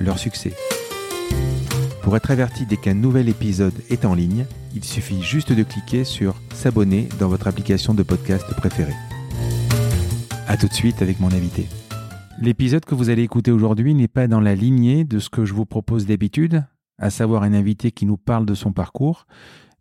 leur succès. Pour être averti dès qu'un nouvel épisode est en ligne, il suffit juste de cliquer sur S'abonner dans votre application de podcast préférée. A tout de suite avec mon invité. L'épisode que vous allez écouter aujourd'hui n'est pas dans la lignée de ce que je vous propose d'habitude, à savoir un invité qui nous parle de son parcours.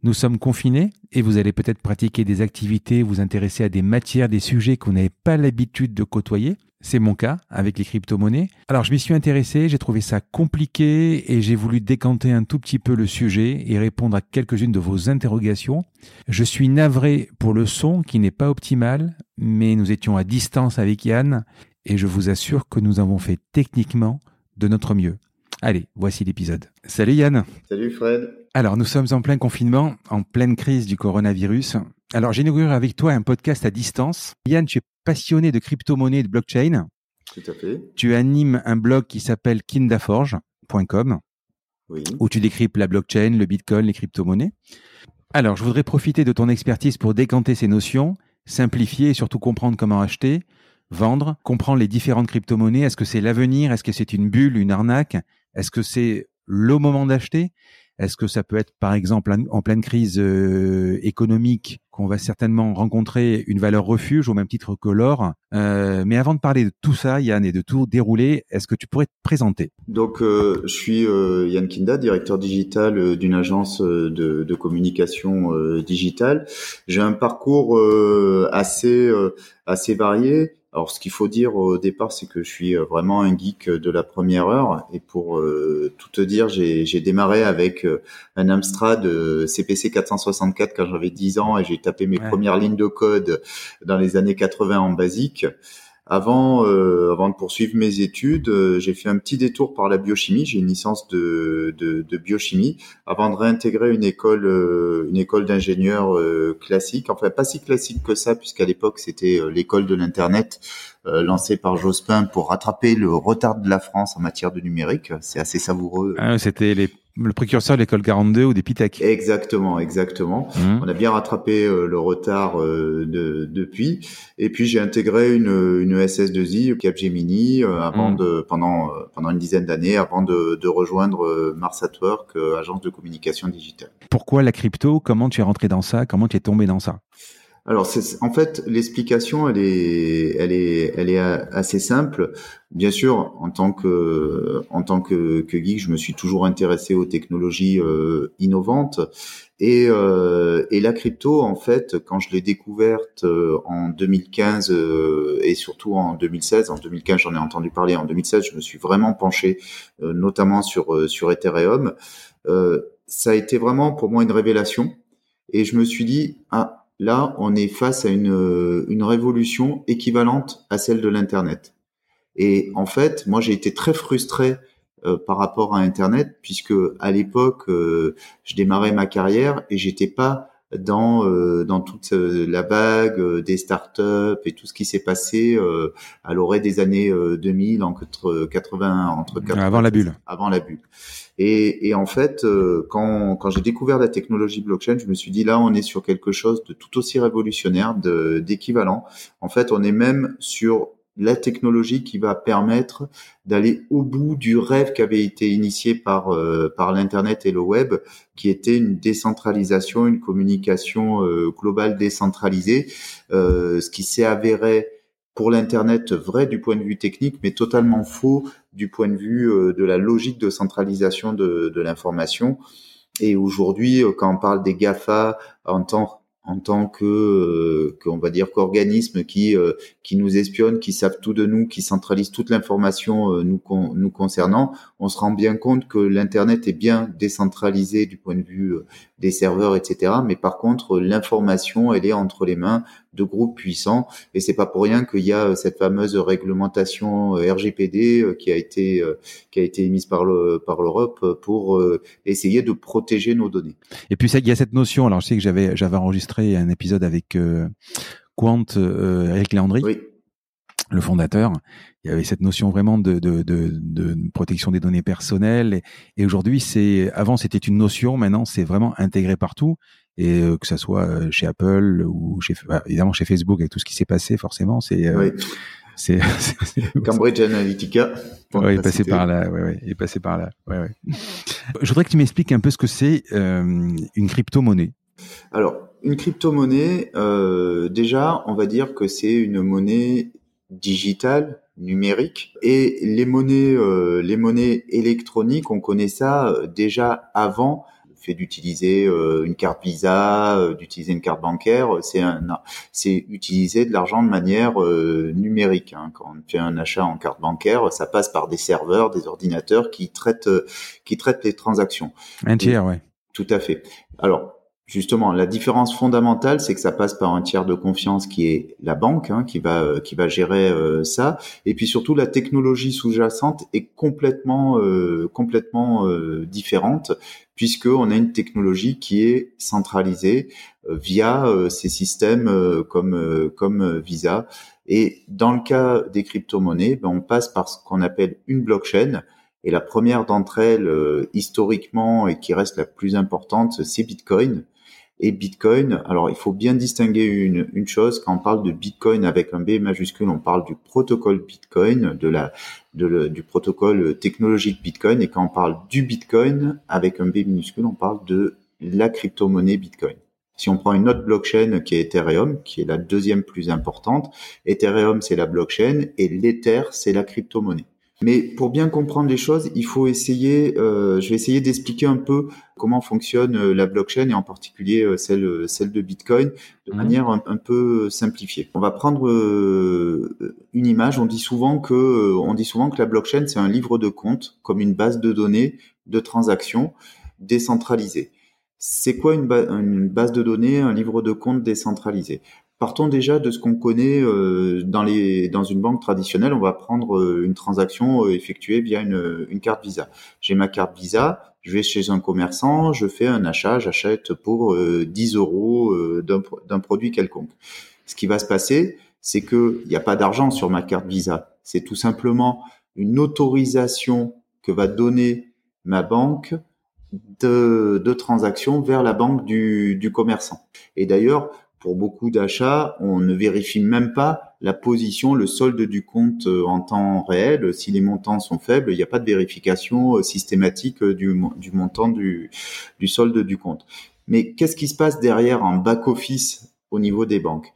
Nous sommes confinés et vous allez peut-être pratiquer des activités, vous intéresser à des matières, des sujets que vous n'avez pas l'habitude de côtoyer. C'est mon cas avec les crypto-monnaies. Alors je m'y suis intéressé, j'ai trouvé ça compliqué et j'ai voulu décanter un tout petit peu le sujet et répondre à quelques-unes de vos interrogations. Je suis navré pour le son qui n'est pas optimal, mais nous étions à distance avec Yann et je vous assure que nous avons fait techniquement de notre mieux. Allez, voici l'épisode. Salut Yann. Salut Fred. Alors, nous sommes en plein confinement, en pleine crise du coronavirus. Alors, j'inaugure avec toi un podcast à distance. Yann, tu es passionné de crypto-monnaie et de blockchain. Tout à fait. Tu animes un blog qui s'appelle kindaforge.com Oui. où tu décryptes la blockchain, le bitcoin, les crypto-monnaies. Alors, je voudrais profiter de ton expertise pour décanter ces notions, simplifier et surtout comprendre comment acheter, vendre, comprendre les différentes crypto-monnaies. Est-ce que c'est l'avenir? Est-ce que c'est une bulle, une arnaque? Est-ce que c'est le moment d'acheter? Est-ce que ça peut être, par exemple, en- pleine crise euh, économique, qu'on va certainement rencontrer une valeur refuge au même titre que l'or Euh, Mais avant de parler de tout ça, Yann, et de tout dérouler, est-ce que tu pourrais te présenter? Donc, euh, je suis euh, Yann Kinda, directeur digital euh, d'une agence euh, de, de communication digitale. J'ai un parcours assez assez varié. Alors, ce qu'il faut dire au départ, c'est que je suis euh, vraiment un geek de la première heure. Et pour euh, tout te dire, j'ai j'ai démarré avec euh, un Amstrad euh, CPC 464 quand j'avais 10 ans et j'ai tapé mes Ouais. premières lignes de code dans les années 80 en basique. Avant, euh, avant de poursuivre mes études, euh, j'ai fait un petit détour par la biochimie. J'ai une licence de, de, de biochimie avant de réintégrer une école, euh, une école d'ingénieur euh, classique. Enfin, pas si classique que ça, puisqu'à l'époque c'était euh, l'école de l'internet euh, lancée par Jospin pour rattraper le retard de la France en matière de numérique. C'est assez savoureux. Ah, C'était les- le précurseur de l'école 42 ou des Pitech. Exactement, exactement. Mmh. On a bien rattrapé euh, le retard euh, de, depuis. Et puis j'ai intégré une, une SS2I Capgemini euh, avant Mm. de pendant pendant une dizaine d'années avant de, de rejoindre Mars at Work, agence de communication digitale. Pourquoi la crypto? Comment tu es rentré dans ça? Comment tu es tombé dans ça? Alors c'est en fait l'explication elle est elle est elle est assez simple. Bien sûr, en tant que en tant que, que geek, je me suis toujours intéressé aux technologies euh, innovantes et euh, et la crypto en fait quand je l'ai découverte euh, en 2015 euh, et surtout en 2016, en 2015 j'en ai entendu parler, en 2016 je me suis vraiment penché euh, notamment sur euh, sur Ethereum. Ça a été vraiment pour moi une révélation et je me suis dit ah Là, on est face à une, euh, une révolution équivalente à celle de l'Internet. Et en fait, moi, j'ai été très frustré euh, par rapport à Internet, puisque à l'époque, euh, je démarrais ma carrière et j'étais pas dans euh, dans toute euh, la vague euh, des startups et tout ce qui s'est passé euh, à l'orée des années euh, 2000 entre 80 entre 80, Avant la bulle. avant la bulle. Et, et en fait, euh, quand, quand j'ai découvert la technologie blockchain, je me suis dit là, on est sur quelque chose de tout aussi révolutionnaire, de- d'équivalent. En fait, on est même sur la technologie qui va permettre d'aller au bout du rêve qui avait été initié par euh, par l'internet et le web, qui était une décentralisation, une communication euh, globale décentralisée, euh, ce qui s'est avéré pour l'internet vrai du point de vue technique, mais totalement faux du point de vue euh, de la logique de centralisation de, de l'information. Et aujourd'hui, euh, quand on parle des GAFA en tant en tant que, euh, qu'on va dire qu'organisme qui euh, qui nous espionne, qui savent tout de nous, qui centralise toute l'information euh, nous nous concernant, on se rend bien compte que l'internet est bien décentralisé du point de vue des serveurs, etc. Mais par contre, l'information, elle est entre les mains de groupes puissants, et c'est pas pour rien qu'il y a cette fameuse réglementation RGPD qui a été qui a été émise par le par l'Europe pour essayer de protéger nos données. Et puis il y a cette notion. Alors je sais que j'avais j'avais enregistré un épisode avec euh, Quant, euh, Eric Léandry. le fondateur, il y avait cette notion vraiment de, protection des données personnelles. Et, aujourd'hui, c'est avant c'était une notion, maintenant c'est vraiment intégré partout. Et euh, que ça soit chez Apple ou chez bah, évidemment chez Facebook avec tout ce qui s'est passé, forcément, c'est c'est Cambridge Analytica. Oui, il est passé par là. Ouais, il est passé par là. Je voudrais que tu m'expliques un peu ce que c'est une crypto-monnaie. Alors, une crypto-monnaie, euh, déjà, on va dire que c'est une monnaie digitale, numérique, et les monnaies, euh, les monnaies électroniques, on connaît ça euh, déjà avant fait d'utiliser une carte Visa, d'utiliser une carte bancaire, c'est un, c'est utiliser de l'argent de manière numérique. Hein. Quand on fait un achat en carte bancaire, ça passe par des serveurs, des ordinateurs qui traitent, qui traitent les transactions. Un tiers, ouais. Tout à fait. Alors, Justement, la différence fondamentale, c'est que ça passe par un tiers de confiance qui est la banque, hein, qui va euh, qui va gérer euh, ça, et puis surtout la technologie sous-jacente est complètement euh, différente puisque on a une technologie qui est centralisée via ces systèmes comme comme Visa. Et dans le cas des crypto-monnaies, ben, on passe par ce qu'on appelle une blockchain. Et la première d'entre elles, historiquement, et qui reste la plus importante, c'est Bitcoin et Bitcoin. Alors, il faut bien distinguer une, chose. Quand on parle de Bitcoin avec un B majuscule, on parle du protocole Bitcoin, de la, du protocole technologique Bitcoin. Et quand on parle du Bitcoin avec un B minuscule, on parle de la crypto-monnaie Bitcoin. Si on prend une autre blockchain qui est Ethereum, qui est la deuxième plus importante, Ethereum c'est la blockchain et l'Ether c'est la crypto-monnaie. Mais pour bien comprendre les choses, il faut essayer, euh, je vais essayer d'expliquer un peu comment fonctionne euh, la blockchain et en particulier euh, celle, celle de Bitcoin de mhm. manière un, peu simplifiée. On va prendre une image. On dit souvent que, on dit souvent que la blockchain c'est un livre de compte comme une base de données de transactions décentralisée. C'est quoi une, une, base de données, un livre de compte décentralisé? Partons déjà de ce qu'on connaît euh, dans les dans une banque traditionnelle. On va prendre euh, une transaction euh, effectuée via une, une carte Visa. J'ai ma carte Visa, je vais chez un commerçant, je fais un achat, j'achète pour 10 euros d'un produit quelconque. Ce qui va se passer, c'est que il n'y a pas d'argent sur ma carte Visa. C'est tout simplement une autorisation que va donner ma banque de, de transaction vers la banque du, du commerçant. Et d'ailleurs, pour beaucoup d'achats, on ne vérifie même pas la position, le solde du compte euh, en temps réel. Si les montants sont faibles, il n'y a pas de vérification euh, systématique euh, du, montant du, solde du compte. Mais qu'est-ce qui se passe derrière en back-office au niveau des banques?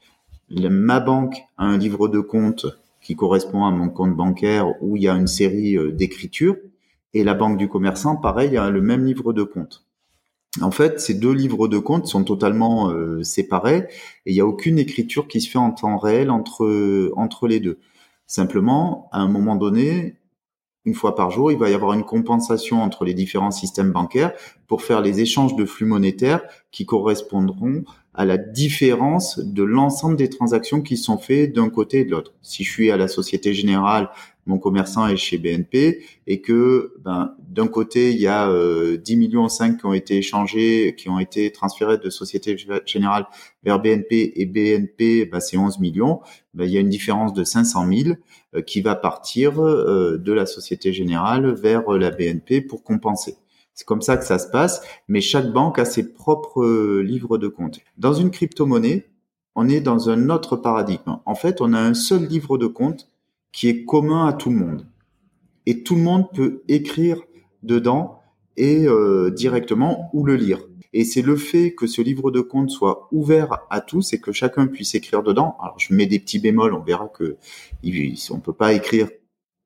Ma banque a un livre de compte qui correspond à mon compte bancaire où il y a une série d'écritures. Et la banque du commerçant, pareil, a le même livre de compte. En fait, ces deux livres de compte sont totalement euh, séparés et il n'y a aucune écriture qui se fait en temps réel entre entre les deux. Simplement, à un moment donné, une fois par jour, il va y avoir une compensation entre les différents systèmes bancaires pour faire les échanges de flux monétaires qui correspondront à la différence de l'ensemble des transactions qui sont faites d'un côté et de l'autre. Si je suis à la Société Générale mon commerçant est chez BNP et que ben, d'un côté il y a euh, 10 millions 5 qui ont été échangés, qui ont été transférés de Société Générale vers BNP et BNP ben, c'est 11 millions, ben, il y a une différence de 500 000 euh, qui va partir euh, de la Société Générale vers la BNP pour compenser. C'est comme ça que ça se passe, mais chaque banque a ses propres livres de compte. Dans une crypto-monnaie, on est dans un autre paradigme. En fait, on a un seul livre de compte qui est commun à tout le monde. Et tout le monde peut écrire dedans et euh, directement ou le lire. Et c'est le fait que ce livre de compte soit ouvert à tous et que chacun puisse écrire dedans. Alors je mets des petits bémols, on verra que on peut pas écrire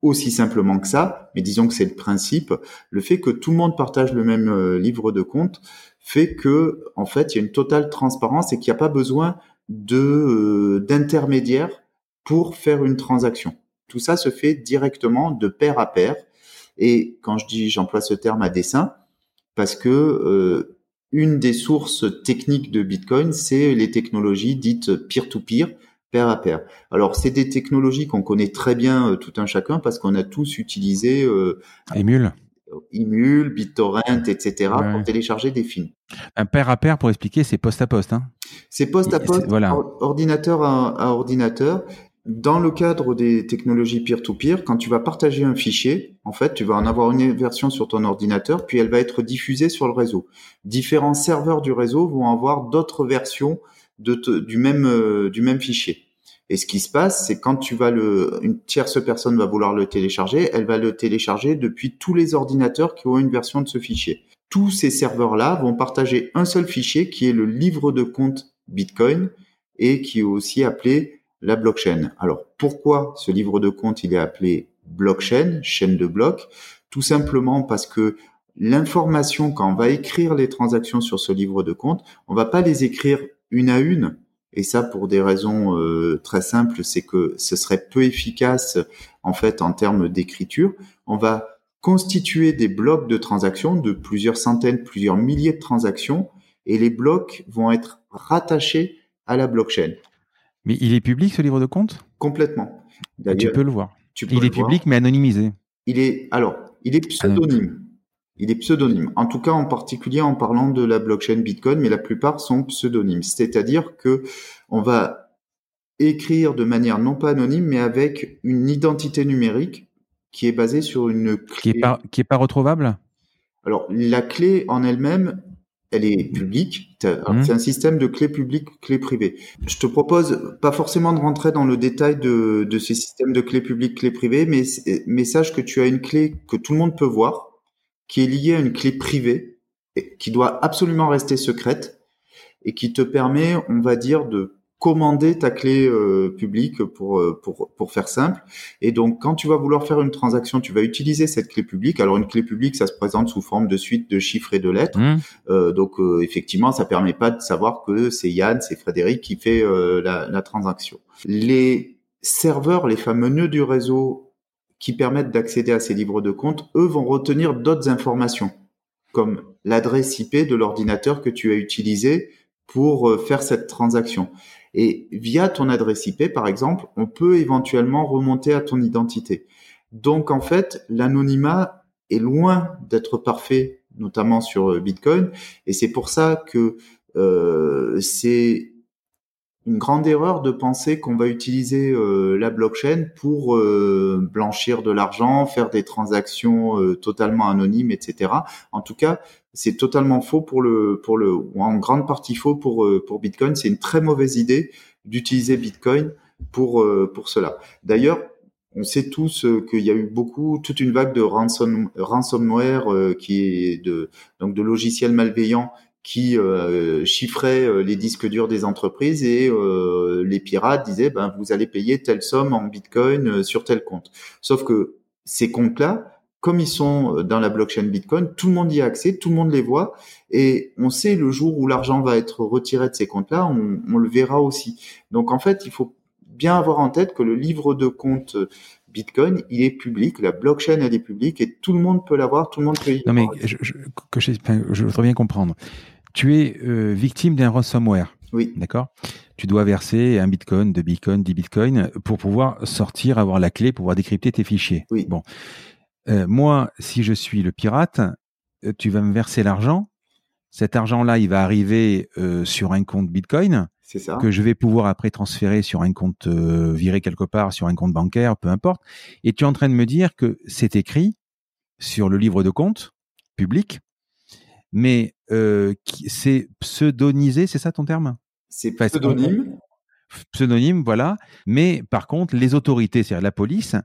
aussi simplement que ça, mais disons que c'est le principe. Le fait que tout le monde partage le même euh, livre de compte fait que, en fait, il y a une totale transparence et qu'il n'y a pas besoin de euh, d'intermédiaire pour faire une transaction. Tout ça se fait directement de pair à pair. Et quand je dis, j'emploie ce terme à dessein, parce que euh, une des sources techniques de Bitcoin, c'est les technologies dites peer-to-peer, pair à pair. Alors, c'est des technologies qu'on connaît très bien euh, tout un chacun parce qu'on a tous utilisé euh, Emule. Emule, BitTorrent, etc. pour télécharger des films. Un pair à pair, pour expliquer, c'est poste à poste. Hein c'est poste à poste, voilà. ordinateur à, ordinateur. Dans le cadre des technologies peer-to-peer, quand tu vas partager un fichier, en fait, tu vas en avoir une version sur ton ordinateur, puis elle va être diffusée sur le réseau. Différents serveurs du réseau vont avoir d'autres versions du même euh, du même fichier. Et ce qui se passe, c'est quand tu vas le, une tierce personne va vouloir le télécharger, elle va le télécharger depuis tous les ordinateurs qui ont une version de ce fichier. Tous ces serveurs-là vont partager un seul fichier qui est le livre de compte Bitcoin et qui est aussi appelé la blockchain. Alors pourquoi ce livre de compte il est appelé blockchain, chaîne de blocs? Tout simplement parce que l'information quand on va écrire les transactions sur ce livre de compte, on va pas les écrire une à une. Et ça pour des raisons euh, très simples, c'est que ce serait peu efficace en fait en termes d'écriture. On va constituer des blocs de transactions de plusieurs centaines, plusieurs milliers de transactions, et les blocs vont être rattachés à la blockchain. Mais il est public ce livre de compte Complètement. Tu peux le voir. il est public mais anonymisé. Il est alors, il est pseudonyme. Il est pseudonyme. En tout cas, en particulier en parlant de la blockchain Bitcoin, mais la plupart sont pseudonymes. C'est-à-dire que on va écrire de manière non pas anonyme, mais avec une identité numérique qui est basée sur une clé. Qui est pas, qui est pas retrouvable? Alors, la clé en elle-même, elle est publique. Mmh. C'est un système de clé publique, clé privée. Je te propose pas forcément de rentrer dans le détail de, de ces systèmes de clé publique, clé privée, mais, mais sache que tu as une clé que tout le monde peut voir, qui est liée à une clé privée, et qui doit absolument rester secrète, et qui te permet, on va dire, de commander ta clé euh, publique pour, euh, pour, pour faire simple. Et donc, quand tu vas vouloir faire une transaction, tu vas utiliser cette clé publique. Alors, une clé publique, ça se présente sous forme de suite de chiffres et de lettres. Mmh. Euh, donc, euh, effectivement, ça permet pas de savoir que c'est Yann, c'est Frédéric qui fait la, la transaction. Les serveurs, les fameux nœuds du réseau qui permettent d'accéder à ces livres de compte, eux vont retenir d'autres informations, comme l'adresse IP de l'ordinateur que tu as utilisé pour faire cette transaction. Et via ton adresse IP, par exemple, on peut éventuellement remonter à ton identité. Donc, en fait, l'anonymat est loin d'être parfait, notamment sur euh, Bitcoin. Et c'est pour ça que euh, c'est une grande erreur de penser qu'on va utiliser euh, la blockchain pour euh, blanchir de l'argent, faire des transactions totalement anonymes, etc. En tout cas, c'est totalement faux pour le pour le ou en grande partie faux pour euh, pour Bitcoin. C'est une très mauvaise idée d'utiliser Bitcoin pour euh, pour cela. D'ailleurs, on sait tous euh, qu'il y a eu beaucoup toute une vague de ransom, ransomware qui est de donc de logiciels malveillants qui euh, chiffraient les disques durs des entreprises et les pirates disaient ben vous allez payer telle somme en bitcoin sur tel compte. Sauf que ces comptes-là, comme ils sont euh, dans la blockchain Bitcoin, tout le monde y a accès, tout le monde les voit, et on sait le jour où l'argent va être retiré de ces comptes-là, on, le verra aussi. Donc en fait, il faut bien avoir en tête que le livre de compte euh, Bitcoin, il est public, la blockchain, elle est publique, et tout le monde peut l'avoir, tout le monde peut y Non mais je, que je, je, voudrais bien comprendre. Tu es euh, victime d'un ransomware. Oui. D'accord? Tu dois verser un bitcoin, deux bitcoins, dix bitcoins pour pouvoir sortir, avoir la clé, pouvoir décrypter tes fichiers. Oui. Bon. Euh, moi, si je suis le pirate, euh, tu vas me verser l'argent. Cet argent-là, il va arriver euh, sur un compte Bitcoin ça. que je vais pouvoir après transférer sur un compte viré quelque part, sur un compte bancaire, peu importe. Et tu es en train de me dire que c'est écrit sur le livre de compte public, mais c'est pseudonisé, c'est ça ton terme? C'est pseudonyme. Pseudonyme, voilà. Mais par contre, les autorités, c'est-à-dire la police,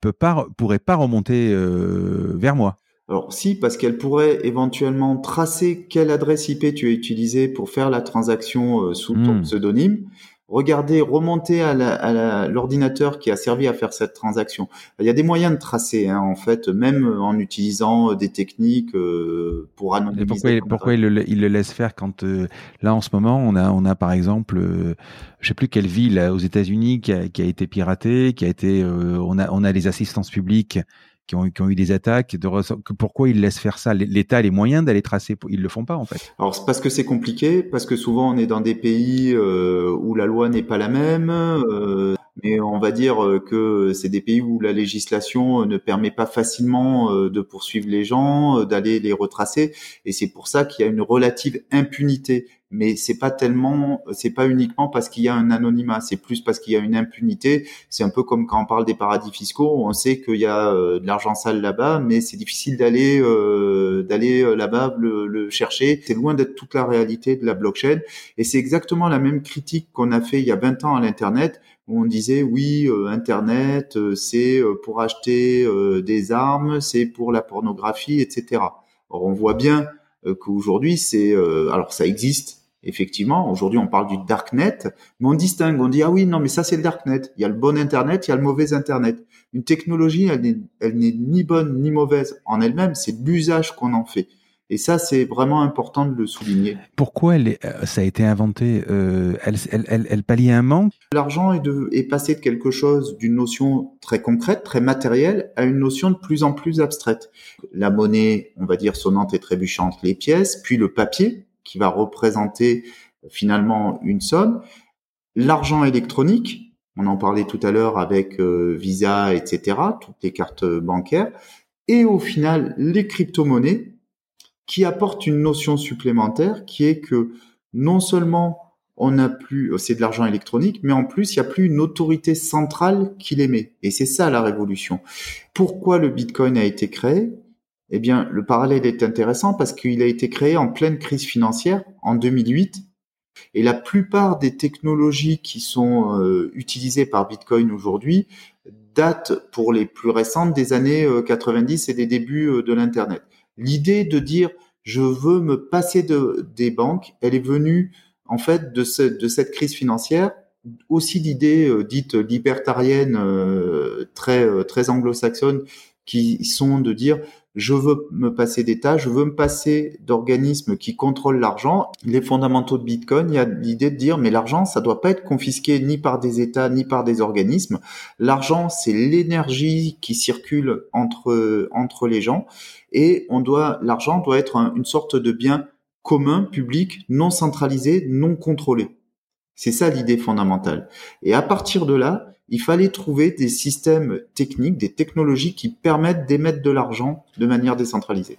peut pas, pourrait pas remonter euh, vers moi. Alors si, parce qu'elle pourrait éventuellement tracer quelle adresse IP tu as utilisée pour faire la transaction euh, sous ton hmm. pseudonyme, regardez, remontez à l'ordinateur qui a servi à faire cette transaction. Il y a des moyens de tracer, hein, en fait, même en utilisant des techniques euh, pour anonymiser. pourquoi, pourquoi il, le, il, le, laisse faire quand euh, là en ce moment on a on a par exemple, euh, je sais plus quelle ville aux États-Unis qui a, qui a été piratée, qui a été, on a on a les assistances publiques qui ont, qui ont eu des attaques, de pourquoi ils laissent faire ça? L'État a les moyens d'aller tracer, ils le font pas en fait. Alors c'est parce que c'est compliqué, parce que souvent on est dans des pays euh, où la loi n'est pas la même, euh, mais on va dire que c'est des pays où la législation ne permet pas facilement euh, de poursuivre les gens, euh, d'aller les retracer, et c'est pour ça qu'il y a une relative impunité mais c'est pas tellement, c'est pas uniquement parce qu'il y a un anonymat, c'est plus parce qu'il y a une impunité. C'est un peu comme quand on parle des paradis fiscaux, on sait qu'il y a euh, de l'argent sale là-bas, mais c'est difficile d'aller euh, d'aller euh, là-bas le, le, chercher. C'est loin d'être toute la réalité de la blockchain, et c'est exactement la même critique qu'on a fait il y a 20 ans à l'internet où on disait oui, internet, c'est pour acheter des armes, c'est pour la pornographie, etc. Or on voit bien qu'aujourd'hui c'est alors ça existe effectivement, aujourd'hui on parle du darknet, mais on distingue, on dit ah oui non mais ça c'est le darknet, il y a le bon internet, il y a le mauvais internet. Une technologie elle n'est ni bonne ni mauvaise en elle-même, c'est l'usage qu'on en fait. Et ça, c'est vraiment important de le souligner. Pourquoi elle est, euh, ça a été inventé euh, elle, elle, elle, elle, pallie un manque? L'argent est, de, est passé de quelque chose, d'une notion très concrète, très matérielle, à une notion de plus en plus abstraite. La monnaie, on va dire sonnante et trébuchante, les pièces, puis le papier, qui va représenter finalement une somme. L'argent électronique, on en parlait tout à l'heure avec euh, Visa, etc., toutes les cartes bancaires, et au final les crypto-monnaies qui apportent une notion supplémentaire qui est que non seulement on n'a plus, c'est de l'argent électronique, mais en plus, il n'y a plus une autorité centrale qui l'émet. Et c'est ça la révolution. Pourquoi le Bitcoin a été créé? Eh bien, le parallèle est intéressant parce qu'il a été créé en pleine crise financière en 2008 et la plupart des technologies qui sont euh, utilisées par Bitcoin aujourd'hui datent pour les plus récentes des années 90 euh, et des débuts euh, de l'Internet. L'idée de dire je veux me passer de, des banques, elle est venue en fait de, cette crise financière aussi l'idée dite libertarienne très très anglo-saxonne qui sont de dire je veux me passer d'État, je veux me passer d'organismes qui contrôlent l'argent. Les fondamentaux de Bitcoin, il y a l'idée de dire mais l'argent, ça doit pas être confisqué ni par des États ni par des organismes. L'argent, c'est l'énergie qui circule entre entre les gens et on doit l'argent doit être une sorte de bien commun, public, non centralisé, non contrôlé. C'est ça l'idée fondamentale. Et à partir de là, il fallait trouver des systèmes techniques, des technologies qui permettent d'émettre de l'argent de manière décentralisée.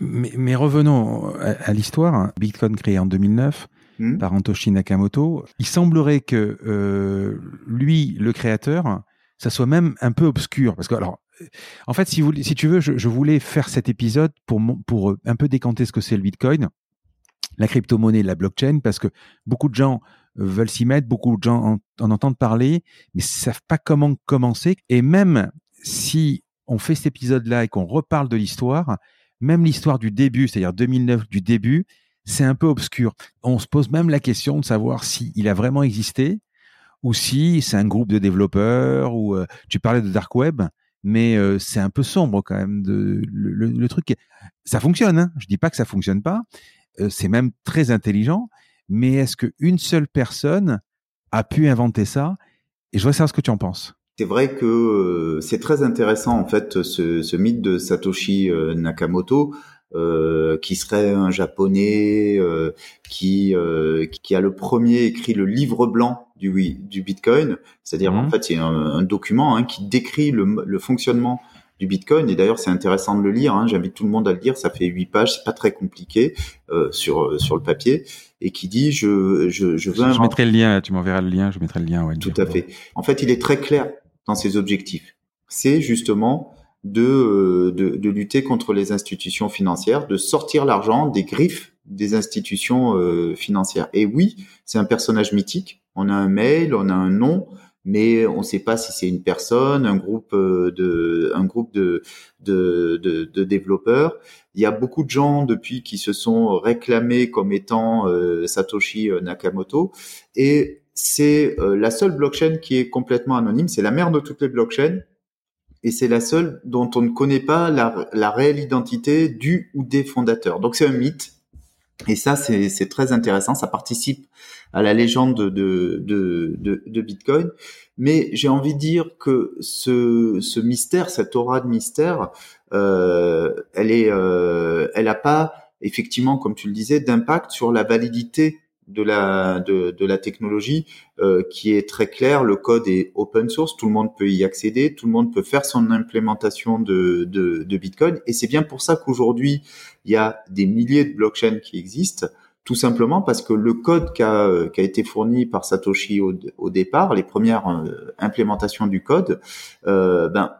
Mais, revenons à, l'histoire. Bitcoin créé en 2009 hmm. par Antoshi Nakamoto. Il semblerait que euh, lui, le créateur, ça soit même un peu obscur. Parce que, alors, en fait, si, vous, si tu veux, je, voulais faire cet épisode pour, pour un peu décanter ce que c'est le Bitcoin, la crypto-monnaie, la blockchain, parce que beaucoup de gens veulent s'y mettre, beaucoup de gens en, entendent parler, mais savent pas comment commencer. Et même si on fait cet épisode-là et qu'on reparle de l'histoire, même l'histoire du début, c'est-à-dire 2009 du début, c'est un peu obscur. On se pose même la question de savoir s'il a vraiment existé ou si c'est un groupe de développeurs ou euh, tu parlais de dark web, mais euh, c'est un peu sombre quand même. Le, truc, ça fonctionne. Hein je dis pas que ça fonctionne pas. Euh, c'est même très intelligent, mais est-ce qu'une seule personne a pu inventer ça? Et je voudrais savoir ce que tu en penses. C'est vrai que euh, c'est très intéressant en fait ce, ce mythe de Satoshi euh, Nakamoto. Euh, qui serait un japonais euh, qui euh, qui a le premier écrit le livre blanc du du Bitcoin, c'est-à-dire en mhm. fait c'est un, un, document hein, qui décrit le, le, fonctionnement du Bitcoin. Et d'ailleurs, c'est intéressant de le lire. Hein. J'invite tout le monde à le lire. Ça fait huit pages, c'est pas très compliqué sur sur le papier, et qui dit je je, je veux. Je, mettrai le lien. Tu m'enverras le lien. Je mettrai le lien. Ouais, tout à fait. En fait, il est très clair dans ses objectifs. C'est justement de, euh, de, de lutter contre les institutions financières, de sortir l'argent des griffes des institutions euh, financières. Et oui, c'est un personnage mythique. On a un mail, on a un nom, mais on ne sait pas si c'est une personne, un groupe euh, de, un groupe de, de, de, de, développeurs. Il y a beaucoup de gens depuis qui se sont réclamés comme étant euh, Satoshi Nakamoto, et c'est la seule blockchain qui est complètement anonyme. C'est la mère de toutes les blockchains et c'est la seule dont on ne connaît pas la, réelle identité du ou des fondateurs. Donc c'est un mythe. Et ça, c'est très intéressant. Ça participe à la légende de, Bitcoin. Mais j'ai envie de dire que ce, ce mystère, cette aura de mystère, euh, elle est, euh, elle a pas effectivement, comme tu le disais, d'impact sur la validité de la de, de la technologie euh, qui est très clair. Le code est open source, tout le monde peut y accéder, tout le monde peut faire son implémentation de, de, de Bitcoin. Et c'est bien pour ça qu'aujourd'hui il y a des milliers de blockchains qui existent, tout simplement parce que le code qui a, qui a été fourni par Satoshi au, au départ, les premières euh, implémentations du code, euh, ben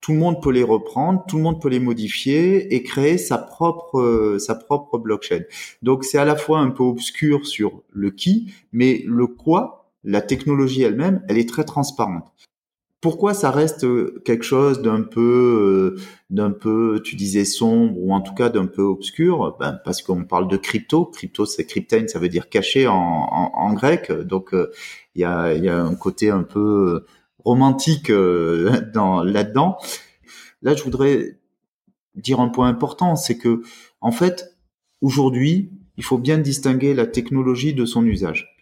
tout le monde peut les reprendre, tout le monde peut les modifier et créer sa propre euh, sa propre blockchain. Donc c'est à la fois un peu obscur sur le qui, mais le quoi, la technologie elle-même, elle est très transparente. Pourquoi ça reste euh, quelque chose d'un peu euh, d'un peu tu disais sombre ou en tout cas d'un peu obscur? Ben parce qu'on parle de crypto, crypto c'est cryptain, ça veut dire caché en grec. Donc il y a il y a un côté un peu romantique euh, dans là-dedans. Là, je voudrais dire un point important, c'est que en fait, aujourd'hui, il faut bien distinguer la technologie de son usage.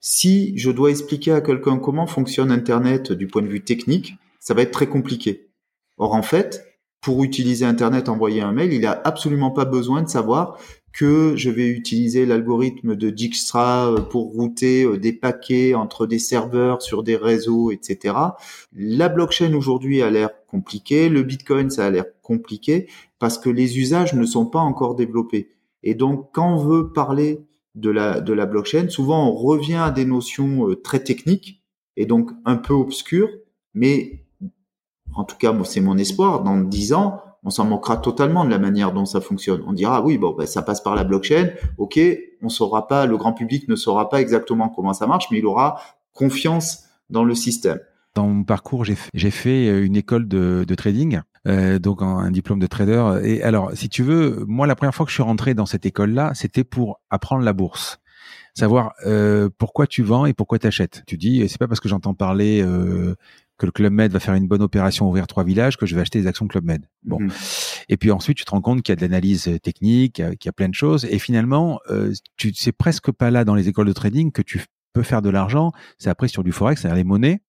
Si je dois expliquer à quelqu'un comment fonctionne Internet du point de vue technique, ça va être très compliqué. Or, en fait, pour utiliser Internet, envoyer un mail, il n'a absolument pas besoin de savoir que je vais utiliser l'algorithme de Dijkstra euh, pour router euh, des paquets entre des serveurs sur des réseaux, etc. La blockchain aujourd'hui a l'air compliquée, le Bitcoin ça a l'air compliqué parce que les usages ne sont pas encore développés. Et donc quand on veut parler de la de la blockchain, souvent on revient à des notions euh, très techniques et donc un peu obscures, mais en tout cas c'est mon espoir dans dix ans on s'en moquera totalement de la manière dont ça fonctionne. On dira oui, bon, ben, ça passe par la blockchain. Ok, on saura pas, le grand public ne saura pas exactement comment ça marche, mais il aura confiance dans le système. Dans mon parcours, j'ai fait euh, une école de, trading, euh, donc un diplôme de trader. Et alors, si tu veux, moi, la première fois que je suis rentré dans cette école-là, c'était pour apprendre la bourse savoir euh, pourquoi tu vends et pourquoi tu achètes. Tu dis, c'est pas parce que j'entends parler que le Club Med va faire une bonne opération, ouvrir trois villages, que je vais acheter des actions Club Med. Bon. Mhm. Et puis ensuite, tu te rends compte qu'il y a de l'analyse euh, technique, qu'il y a plein de choses. Et finalement, euh, tu c'est presque pas là dans les écoles de trading que tu peux faire de l'argent. C'est après sur du forex, c'est-à-dire les monnaies.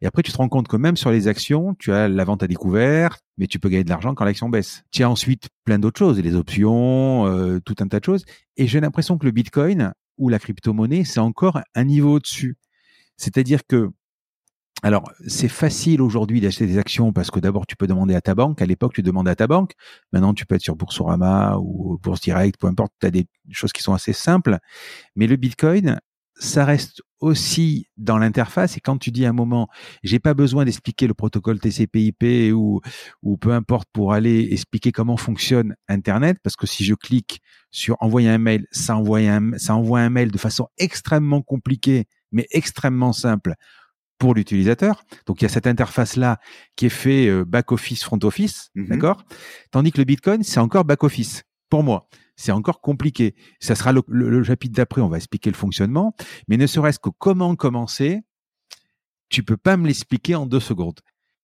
Et après, tu te rends compte que même sur les actions, tu as la vente à découvert, mais tu peux gagner de l'argent quand l'action baisse. Tu as ensuite plein d'autres choses, les options, euh, tout un tas de choses. Et j'ai l'impression que le Bitcoin ou la crypto-monnaie, c'est encore un niveau au-dessus. C'est-à-dire que alors, c'est facile aujourd'hui d'acheter des actions parce que d'abord, tu peux demander à ta banque. À l'époque, tu demandais à ta banque. Maintenant, tu peux être sur Boursorama ou Bourse Direct, peu importe. Tu as des choses qui sont assez simples. Mais le Bitcoin, ça reste aussi dans l'interface. Et quand tu dis à un moment, j'ai pas besoin d'expliquer le protocole TCP/IP ou ou peu importe pour aller expliquer comment fonctionne Internet, parce que si je clique sur envoyer un mail, ça envoie un ça envoie un mail de façon extrêmement compliquée, mais extrêmement simple pour l'utilisateur. Donc il y a cette interface là qui est fait euh, back office front office, mhm. d'accord? Tandis que le Bitcoin c'est encore back office pour moi. C'est encore compliqué. Ça sera le, chapitre d'après, on va expliquer le fonctionnement, mais ne serait-ce que comment commencer, tu peux pas me l'expliquer en deux secondes.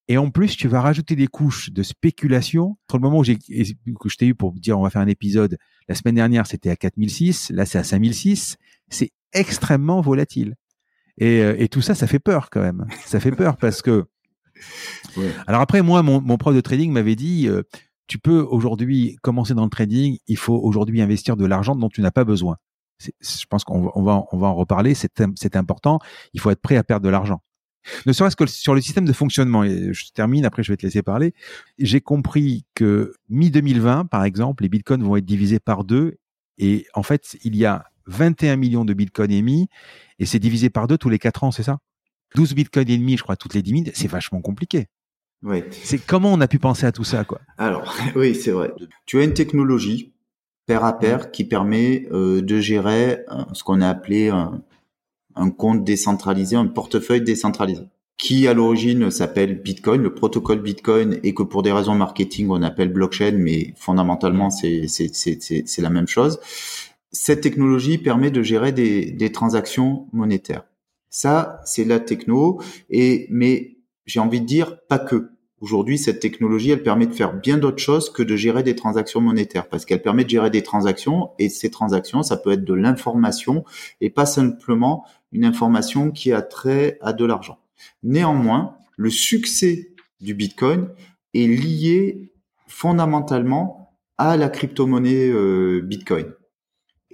Et en plus, tu vas rajouter des couches de spéculation. Entre le moment où j'ai, que je t'ai eu pour dire on va faire un épisode, la semaine dernière c'était à 4006, là c'est à 5006, c'est extrêmement volatile. Et, euh, et, tout ça, ça fait peur quand même. Ça fait peur parce que. Alors après, moi, mon, mon prof de trading m'avait dit, euh, tu peux aujourd'hui commencer dans le trading. Il faut aujourd'hui investir de l'argent dont tu n'as pas besoin. Je pense qu'on va, on va, on va en reparler. C'est important. Il faut être prêt à perdre de l'argent. Ne serait-ce que sur le système de fonctionnement, et je termine, après je vais te laisser parler, j'ai compris que mi-2020, par exemple, les bitcoins vont être divisés par deux, et en fait, il y a 21 millions de bitcoins émis et c'est divisé par deux tous les quatre ans, c'est ça? 12 bitcoins et demi, je crois, toutes les 10 minutes, c'est vachement compliqué. Oui. C'est comment on a pu penser à tout ça, quoi? Alors, oui, c'est vrai. Tu as une technologie pair à pair qui permet euh, de gérer euh, ce qu'on a appelé un, un, compte décentralisé, un portefeuille décentralisé, qui à l'origine s'appelle Bitcoin, le protocole Bitcoin, et que pour des raisons marketing on appelle blockchain, mais fondamentalement c'est c'est la même chose cette technologie permet de gérer des, transactions monétaires. Ça, c'est la techno. Et mais j'ai envie de dire pas que. Aujourd'hui, cette technologie, elle permet de faire bien d'autres choses que de gérer des transactions monétaires, parce qu'elle permet de gérer des transactions, et ces transactions, ça peut être de l'information, et pas simplement une information qui a trait à de l'argent. Néanmoins, le succès du Bitcoin est lié fondamentalement à la crypto-monnaie euh, Bitcoin.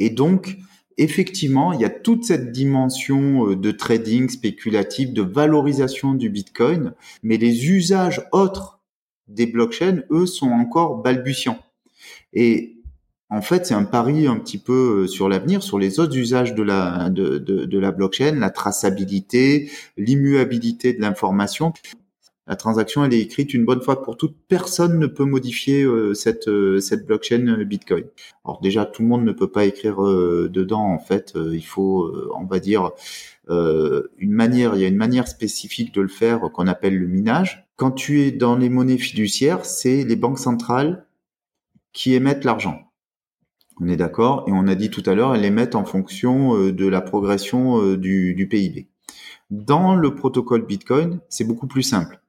Et donc, effectivement, il y a toute cette dimension euh, de trading spéculatif, de valorisation du Bitcoin, mais les usages autres des blockchains, eux, sont encore balbutiants. Et en fait, c'est un pari un petit peu euh, sur l'avenir, sur les autres usages de la, de, de, de la blockchain, la traçabilité, l'immuabilité de l'information. La transaction, elle est écrite une bonne fois pour toutes. Personne ne peut modifier euh, cette, euh, cette blockchain Bitcoin. Alors déjà, tout le monde ne peut pas écrire dedans. En fait, il faut, on va dire, une manière. Il y a une manière spécifique de le faire qu'on appelle le minage. Quand tu es dans les monnaies fiduciaires, c'est les banques centrales qui émettent l'argent. On est d'accord? Et on a dit tout à l'heure, elles les mettent en fonction euh, de la progression euh, du PIB. Dans le protocole Bitcoin, c'est beaucoup plus simple.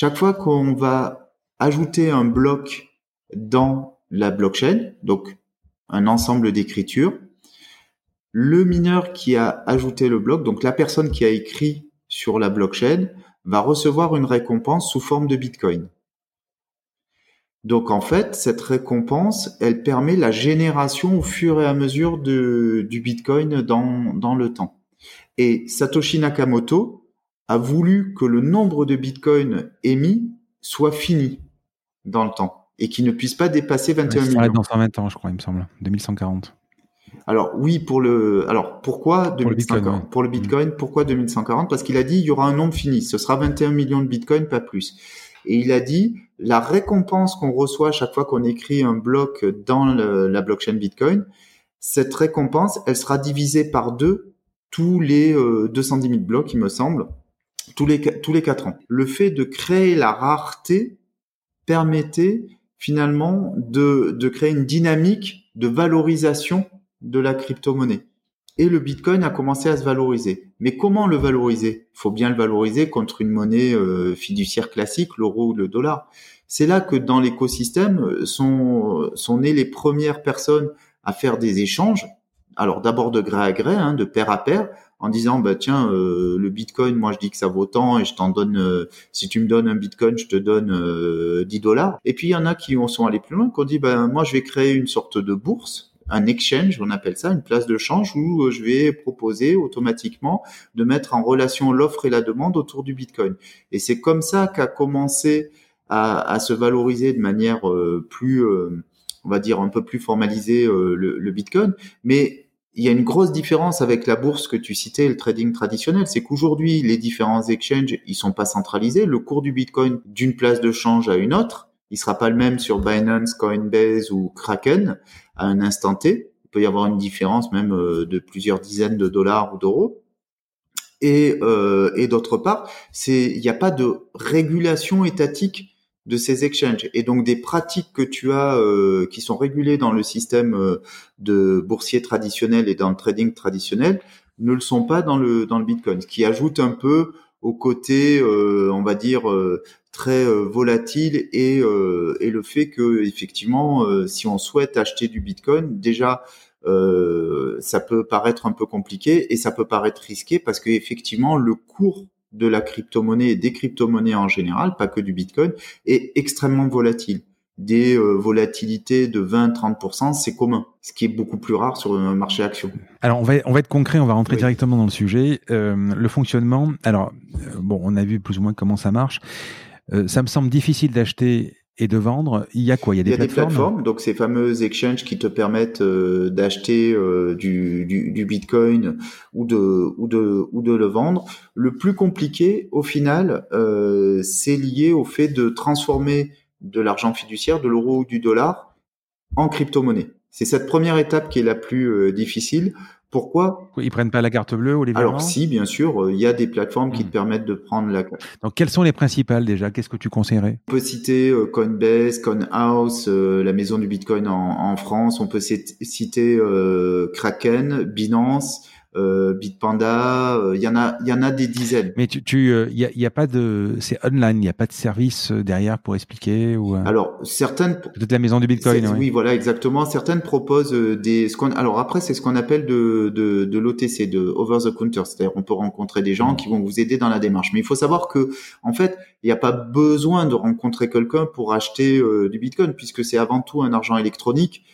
Chaque fois qu'on va ajouter un bloc dans la blockchain, donc un ensemble d'écritures, le mineur qui a ajouté le bloc, donc la personne qui a écrit sur la blockchain, va recevoir une récompense sous forme de Bitcoin. Donc en fait, cette récompense, elle permet la génération au fur et à mesure du Bitcoin dans, dans le temps. Et Satoshi Nakamoto a voulu que le nombre de Bitcoin émis soit fini dans le temps et qu'il ne puisse pas dépasser 21 millions. dans 120 ans, je crois, il me semble, 2140. Alors oui, pour le, alors pourquoi 2140 Pour le Bitcoin, pourquoi 2140 Parce qu'il a dit il y aura un nombre fini, ce sera 21 millions de Bitcoin, pas plus. Et il a dit la récompense qu'on reçoit chaque fois qu'on écrit un bloc dans la blockchain Bitcoin, cette récompense, elle sera divisée par deux tous les 210 euh, 000 blocs, il me semble, tous les tous les quatre ans. Le fait de créer la rareté permettait finalement de, de créer une dynamique de valorisation de la crypto-monnaie et le Bitcoin a commencé à se valoriser. Mais comment le valoriser? Il faut bien le valoriser contre une monnaie euh, fiduciaire classique, l'euro ou le dollar. C'est là que dans l'écosystème euh, sont, sont nées les premières personnes à faire des échanges. Alors d'abord de gré à gré, hein, de pair à pair, en disant bah tiens euh, le Bitcoin, moi je dis que ça vaut tant et je t'en donne. si tu me donnes un Bitcoin, je te donne 10 dollars. Et puis il y en a qui sont allés plus loin, qui ont dit bah moi je vais créer une sorte de bourse un exchange, on appelle ça, une place de change où euh, je vais proposer automatiquement de mettre en relation l'offre et la demande autour du Bitcoin. Et c'est comme ça qu'a commencé à, se valoriser de manière euh, plus, euh, on va dire, un peu plus formalisée le, Bitcoin. Mais il y a une grosse différence avec la bourse que tu citais, le trading traditionnel, c'est qu'aujourd'hui, les différents exchanges, ils sont pas centralisés. Le cours du Bitcoin d'une place de change à une autre, il sera pas le même sur Binance, Coinbase ou Kraken à un instant T. Il peut y avoir une différence même euh, de plusieurs dizaines de dollars ou d'euros. Et, euh, d'autre part, il n'y a pas de régulation étatique de ces exchanges. Et donc des pratiques que tu as euh, qui sont régulées dans le système euh, de boursier traditionnel et dans le trading traditionnel ne le sont pas dans le dans le Bitcoin, ce qui ajoute un peu au côté, euh, on va dire, euh, très euh, volatile et, et le fait que effectivement, si on souhaite acheter du Bitcoin, déjà ça peut paraître un peu compliqué et ça peut paraître risqué parce que effectivement le cours de la crypto-monnaie et des crypto-monnaies en général, pas que du Bitcoin, est extrêmement volatile des euh, volatilités de 20-30%, c'est commun, ce qui est beaucoup plus rare sur le marché action. Alors on va on va être concret, on va rentrer directement dans le sujet. Euh, le fonctionnement, alors euh, bon, on a vu plus ou moins comment ça marche. ça me semble difficile d'acheter et de vendre. Il y a quoi? Il y a des, plateformes, donc ces fameuses exchanges qui te permettent d'acheter du, du, du, Bitcoin ou de ou de ou de le vendre. Le plus compliqué, au final, c'est lié au fait de transformer de l'argent fiduciaire, de l'euro ou du dollar en crypto-monnaie. C'est cette première étape qui est la plus euh, difficile. Pourquoi? Ils prennent pas la carte bleue ou les Alors si, bien sûr, euh, il y a des plateformes qui te hmm. permettent de prendre la carte. Donc quelles sont les principales déjà? Qu'est-ce que tu conseillerais? On peut citer euh, Coinbase, Coinhouse, la maison du Bitcoin en, France. On peut citer Kraken, Binance, euh, Bitpanda, euh, il y en a, il y en a des dizaines. Mais tu, tu, il y a, y a, pas de, c'est online, il n'y a pas de service derrière pour expliquer ou. Alors certaines. Peut-être la maison du Bitcoin. Oui. voilà, exactement. Certaines proposent des, ce qu'on, alors après c'est ce qu'on appelle de, de, de l'OTC, de over the counter, c'est-à-dire on peut rencontrer des gens mmh. qui vont vous aider dans la démarche. Mais il faut savoir que, en fait, il n'y a pas besoin de rencontrer quelqu'un pour acheter du Bitcoin, puisque c'est avant tout un argent électronique.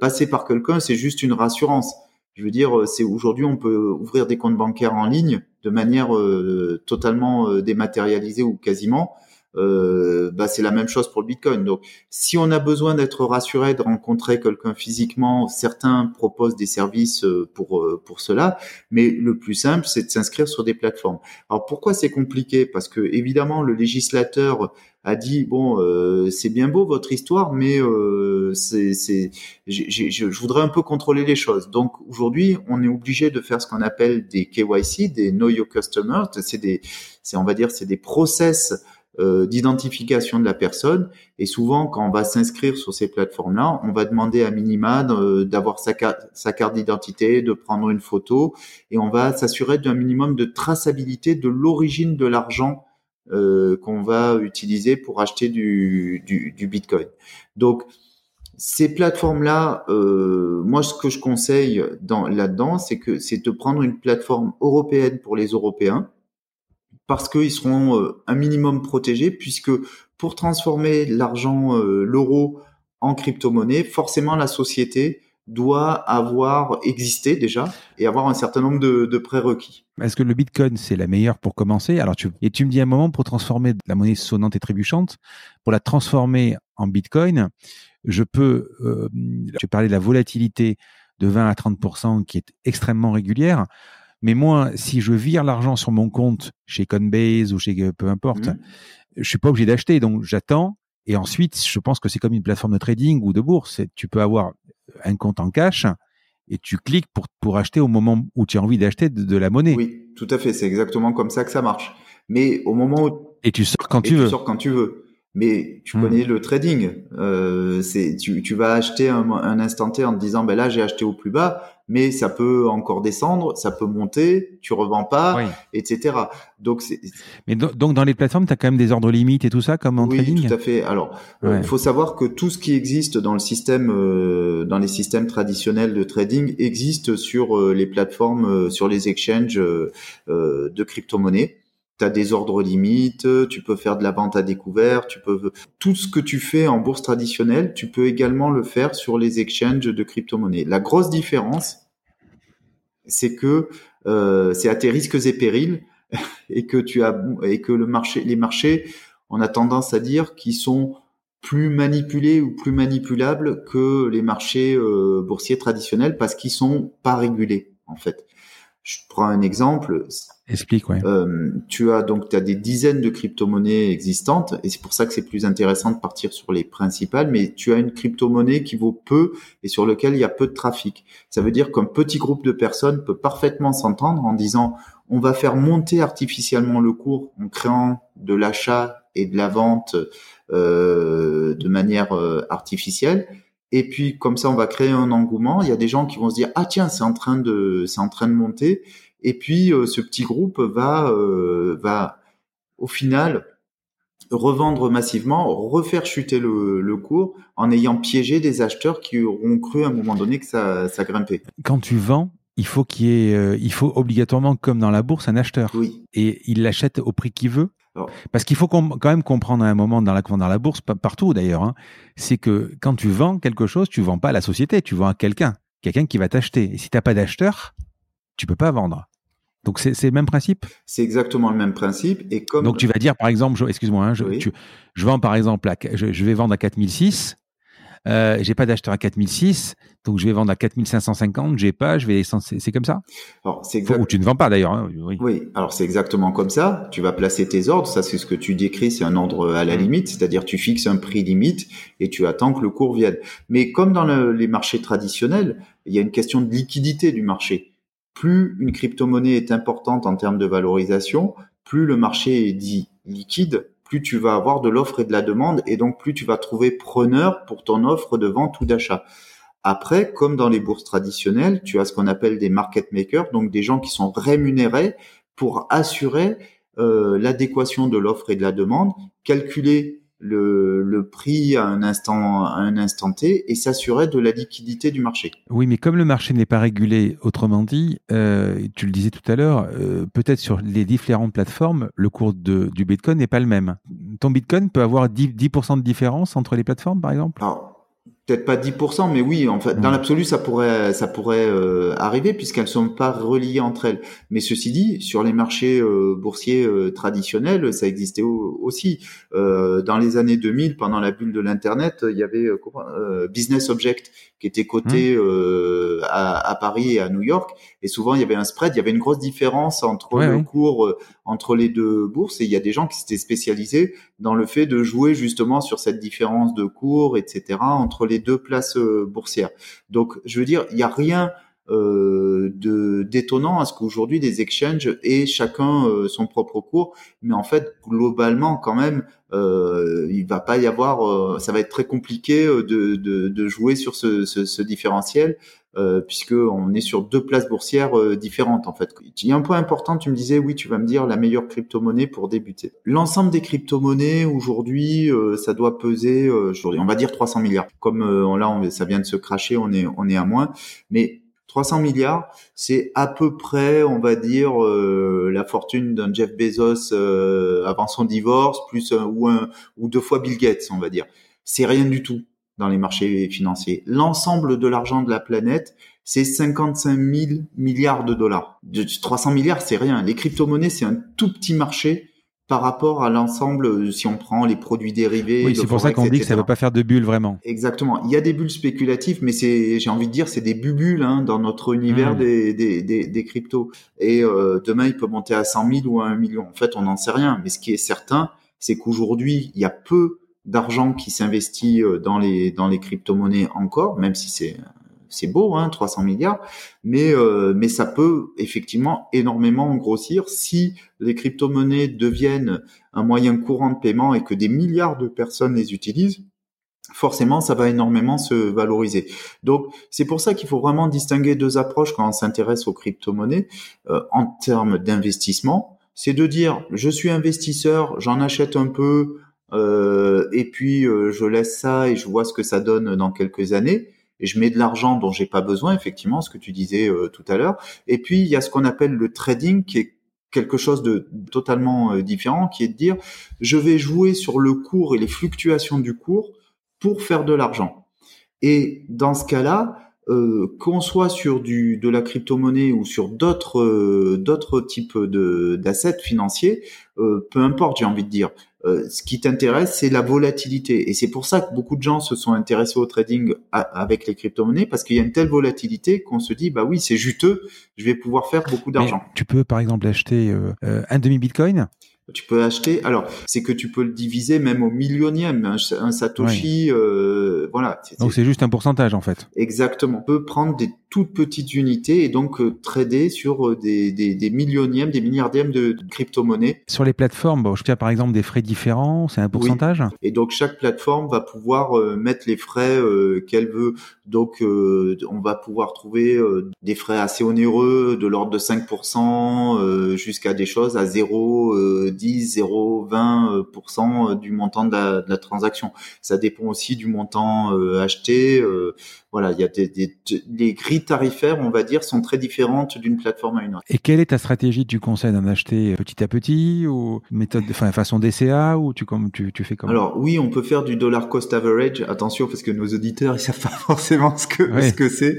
passer par quelqu'un, c'est juste une rassurance. Je veux dire, euh, c'est aujourd'hui on peut ouvrir des comptes bancaires en ligne de manière euh, totalement euh, dématérialisée ou quasiment. Euh, bah, c'est la même chose pour le Bitcoin. Donc, si on a besoin d'être rassuré, de rencontrer quelqu'un physiquement, certains proposent des services pour pour cela, mais le plus simple, c'est de s'inscrire sur des plateformes. Alors, pourquoi c'est compliqué? Parce que évidemment, le législateur a dit bon euh, c'est bien beau votre histoire mais euh, c'est c'est je voudrais un peu contrôler les choses donc aujourd'hui on est obligé de faire ce qu'on appelle des KYC des Know Your Customer c'est des c'est on va dire c'est des process euh, d'identification de la personne. Et souvent quand on va s'inscrire sur ces plateformes là on va demander à minima d'avoir sa carte sa carte d'identité de prendre une photo. Et on va s'assurer d'un minimum de traçabilité de l'origine de l'argent euh, qu'on va utiliser pour acheter du, du, Bitcoin. Donc, ces plateformes-là, euh, moi, ce que je conseille dans, là-dedans, c'est que c'est de prendre une plateforme européenne pour les Européens, parce qu'ils seront euh, un minimum protégés, puisque pour transformer l'argent, euh, l'euro en crypto-monnaie, forcément la société doit avoir existé déjà et avoir un certain nombre de, prérequis. Est-ce que le Bitcoin, c'est la meilleure pour commencer? Alors, tu, et tu me dis un moment, pour transformer la monnaie sonnante et trébuchante, pour la transformer en Bitcoin, je peux, euh, tu parlais de la volatilité de 20 à 30% qui est extrêmement régulière. Mais moi, si je vire l'argent sur mon compte chez Coinbase ou chez peu importe, mmh. je suis pas obligé d'acheter. Donc, j'attends. Et ensuite, je pense que c'est comme une plateforme de trading ou de bourse. Tu peux avoir un compte en cash et tu cliques pour, pour acheter au moment où tu as envie d'acheter de, la monnaie. Oui, tout à fait. C'est exactement comme ça que ça marche. Mais au moment où... Et tu sors quand tu veux. Tu sors quand tu veux. Mais tu connais le trading. Euh, c'est tu, tu vas acheter un, un instant T en te disant ben là j'ai acheté au plus bas, mais ça peut encore descendre, ça peut monter, tu revends pas, etc. Donc c'est. Mais donc dans les plateformes, tu as quand même des ordres limites et tout ça comme en trading? Oui, tout à fait. Alors euh, il faut savoir que tout ce qui existe dans le système, euh, dans les systèmes traditionnels de trading, existe sur les plateformes, sur les exchanges de crypto-monnaies tu as des ordres limites, tu peux faire de la vente à découvert, tu peux tout ce que tu fais en bourse traditionnelle, tu peux également le faire sur les exchanges de crypto-monnaies. La grosse différence, c'est que euh, c'est à tes risques et périls et que tu as et que le marché, les marchés, on a tendance à dire qu'ils sont plus manipulés ou plus manipulables que les marchés euh, boursiers traditionnels parce qu'ils sont pas régulés en fait. Je prends un exemple. Explique, ouais. Euh, tu as donc tu as des dizaines de crypto-monnaies existantes et c'est pour ça que c'est plus intéressant de partir sur les principales. Mais tu as une crypto-monnaie qui vaut peu et sur lequel il y a peu de trafic. Ça veut dire qu'un petit groupe de personnes peut parfaitement s'entendre en disant on va faire monter artificiellement le cours en créant de l'achat et de la vente euh, de manière euh, artificielle et puis comme ça on va créer un engouement. Il y a des gens qui vont se dire ah tiens c'est en train de c'est en train de monter. Et puis euh, ce petit groupe va euh, va au final revendre massivement, refaire chuter le, le, cours en ayant piégé des acheteurs qui auront cru à un moment donné que ça, ça grimpait. Quand tu vends, il faut qu'il y ait, euh, il faut obligatoirement, comme dans la bourse, un acheteur. Oui. Et il l'achète au prix qu'il veut. Parce qu'il faut quand même comprendre à un moment dans la, dans la bourse, partout d'ailleurs, hein, c'est que quand tu vends quelque chose, tu vends pas à la société, tu vends à quelqu'un, quelqu'un qui va t'acheter. Et si tu n'as pas d'acheteur, tu peux pas vendre. Donc c'est le même principe? C'est exactement le même principe. Et comme Donc tu vas dire par exemple, excuse-moi, hein, je, je vends par exemple, je, je, vais vendre à 4006, euh, j'ai pas d'acheteur à 4006, donc je vais vendre à 4550, j'ai pas, je vais c'est comme ça? Alors, c'est Ou tu ne vends pas d'ailleurs. Hein, oui. oui. alors c'est exactement comme ça. Tu vas placer tes ordres, ça c'est ce que tu décris, c'est un ordre à la mmh. limite, c'est-à-dire tu fixes un prix limite et tu attends que le cours vienne. Mais comme dans les marchés traditionnels, il y a une question de liquidité du marché. Plus une crypto-monnaie est importante en termes de valorisation, plus le marché est dit liquide, plus tu vas avoir de l'offre et de la demande, et donc plus tu vas trouver preneur pour ton offre de vente ou d'achat. Après, comme dans les bourses traditionnelles, tu as ce qu'on appelle des market makers, donc des gens qui sont rémunérés pour assurer euh, l'adéquation de l'offre et de la demande, calculer le, le, prix à un instant à un instant T et s'assurer de la liquidité du marché. Oui, mais comme le marché n'est pas régulé, autrement dit, euh, tu le disais tout à l'heure, euh, peut-être sur les différentes plateformes, le cours de, du Bitcoin n'est pas le même. Ton Bitcoin peut avoir 10%, 10 de différence entre les plateformes, par exemple? Peut-être pas 10%, mais oui, en fait, dans l'absolu, ça pourrait, ça pourrait euh, arriver puisqu'elles sont pas reliées entre elles. Mais ceci dit, sur les marchés euh, boursiers euh, traditionnels, ça existait aussi. dans les années 2000, pendant la bulle de l'internet, il y avait Business Object qui était coté mmh. à, à, Paris et à New York, et souvent il y avait un spread, il y avait une grosse différence entre le cours entre les deux bourses, et il y a des gens qui s'étaient spécialisés dans le fait de jouer justement sur cette différence de cours, etc. entre les deux places euh, boursières. Donc, je veux dire, il n'y a rien euh, de d'étonnant à ce qu'aujourd'hui des exchanges aient chacun euh, son propre cours, mais en fait globalement quand même euh, il va pas y avoir, ça va être très compliqué de, de, de jouer sur ce, ce, ce différentiel euh, puisque on est sur deux places boursières euh, différentes en fait. Il y a un point important, tu me disais oui, tu vas me dire la meilleure crypto-monnaie pour débuter. L'ensemble des crypto-monnaies aujourd'hui, euh, ça doit peser, on va dire 300 milliards. Comme là, ça vient de se cracher, on est on est à moins, mais 300 milliards, c'est à peu près, on va dire, la fortune d'un Jeff Bezos avant son divorce, plus ou un ou deux fois Bill Gates, on va dire. C'est rien du tout dans les marchés financiers. L'ensemble de l'argent de la planète, c'est 55 000 milliards de dollars. De 300 milliards, c'est rien. Les crypto-monnaies, c'est un tout petit marché par rapport à l'ensemble, euh, si on prend les produits dérivés. Oui, c'est pour ça qu'on dit que ça ne veut pas faire de bulles vraiment. Exactement. Il y a des bulles spéculatives, mais c'est, j'ai envie de dire, c'est des bubules hein, dans notre univers hmm. des, des, des, des, cryptos. Et euh, demain, il peut monter à 100 000 ou à 1 million. En fait, on n'en sait rien. Mais ce qui est certain, c'est qu'aujourd'hui, il y a peu d'argent qui s'investit euh, dans les dans les crypto-monnaies encore, même si c'est c'est beau, hein, 300 milliards, mais euh, mais ça peut effectivement énormément grossir si les crypto-monnaies deviennent un moyen courant de paiement et que des milliards de personnes les utilisent. Forcément, ça va énormément se valoriser. Donc, c'est pour ça qu'il faut vraiment distinguer deux approches quand on s'intéresse aux crypto-monnaies euh, en termes d'investissement. C'est de dire, je suis investisseur, j'en achète un peu, euh, et puis je laisse ça et je vois ce que ça donne dans quelques années. Je mets de l'argent dont j'ai pas besoin, effectivement, ce que tu disais euh, tout à l'heure. Et puis il y a ce qu'on appelle le trading, qui est quelque chose de totalement différent, qui est de dire je vais jouer sur le cours et les fluctuations du cours pour faire de l'argent. Et dans ce cas-là, euh, qu'on soit sur du de la crypto-monnaie ou sur d'autres d'autres types de d'assets financiers, euh, peu importe, j'ai envie de dire. Euh, ce qui t'intéresse, c'est la volatilité. Et c'est pour ça que beaucoup de gens se sont intéressés au trading avec les crypto-monnaies, parce qu'il y a une telle volatilité qu'on se dit, bah oui, c'est juteux, je vais pouvoir faire beaucoup d'argent. Tu peux par exemple acheter euh, euh un demi-bitcoin? Tu peux acheter. Alors, c'est que tu peux le diviser même au millionième. Un, Satoshi, euh, voilà. Donc c'est juste un pourcentage en fait. Exactement. On peut prendre des toutes petites unités et donc euh, trader sur euh, des, des, des, millionièmes, des milliardièmes de, crypto-monnaies. Sur les plateformes, bon, je tiens par exemple des frais différents, c'est un pourcentage? Et donc chaque plateforme va pouvoir euh, mettre les frais qu'elle veut. Donc on va pouvoir trouver des frais assez onéreux de l'ordre de 5% jusqu'à des choses à 0, 10, 0, 20% du montant de la, de la, transaction. Ça dépend aussi du montant acheté voilà, il y a des, des, les grilles tarifaires, on va dire, sont très différentes d'une plateforme à une autre. Et quelle est ta stratégie Tu conseilles d'en acheter petit à petit ou méthode, enfin façon DCA ou tu comme tu, tu fais comme Alors oui, on peut faire du dollar cost average. Attention parce que nos auditeurs ils savent pas forcément ce que ce que c'est.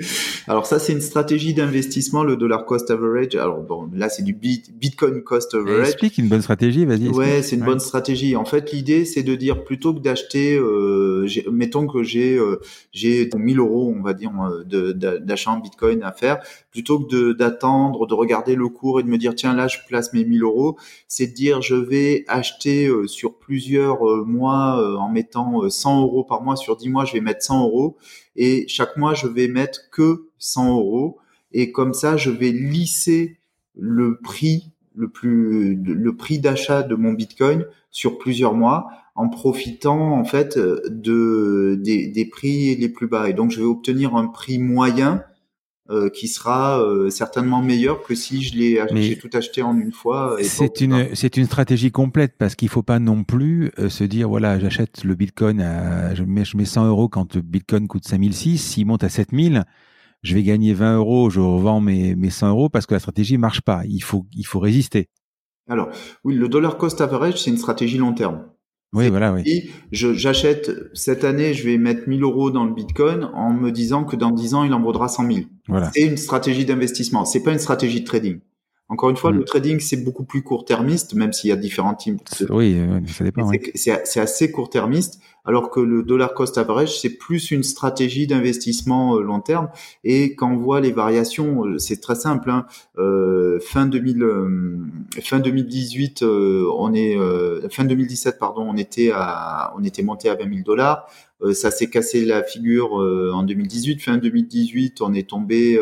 Alors ça c'est une stratégie d'investissement le dollar cost average. Alors bon là c'est du Bitcoin cost average. explique une bonne stratégie, vas-y. Ouais, c'est une bonne stratégie. En fait l'idée c'est de dire plutôt que d'acheter, euh, mettons que j'ai euh, j'ai 1000 euros on va dire, euh, d'achat en Bitcoin à faire, plutôt que d'attendre, de, regarder le cours et de me dire, tiens, là, je place mes 1000 euros, c'est de dire, je vais acheter euh, sur plusieurs euh, mois en mettant 100 euros par mois, sur 10 mois, je vais mettre 100 euros, et chaque mois, je vais mettre que 100 euros, et comme ça, je vais lisser le prix le prix d'achat de mon Bitcoin sur plusieurs mois en profitant en fait de des, des prix les plus bas et donc je vais obtenir un prix moyen euh, qui sera euh, certainement meilleur que si je l'ai j'ai tout acheté en une fois. C'est une c'est une stratégie complète parce qu'il faut pas non plus euh, se dire voilà j'achète le Bitcoin à je mets je mets 100 euros quand le Bitcoin coûte 5006 s'il monte à 7000 je vais gagner 20 euros je revends mes mes 100 euros parce que la stratégie marche pas il faut il faut résister. Alors oui le dollar cost average c'est une stratégie long terme. Oui, voilà, oui. J'achète cette année, je vais mettre 1000 euros dans le Bitcoin en me disant que dans 10 ans, il en vaudra 100 000. Voilà. C'est une stratégie d'investissement. C'est pas une stratégie de trading. Encore une fois, le mm. trading, c'est beaucoup plus court-termiste, même s'il y a différents types. Oui, ça dépend. C'est assez court-termiste, alors que le dollar cost average, c'est plus une stratégie d'investissement euh, long terme. Et quand on voit les variations, euh, c'est très simple. Hein. Euh, fin 2000, euh, fin 2018, on est fin 2017, pardon, on était à, on était monté à 20 000 dollars. Ça s'est cassé la figure en 2018. Fin 2018, on est tombé,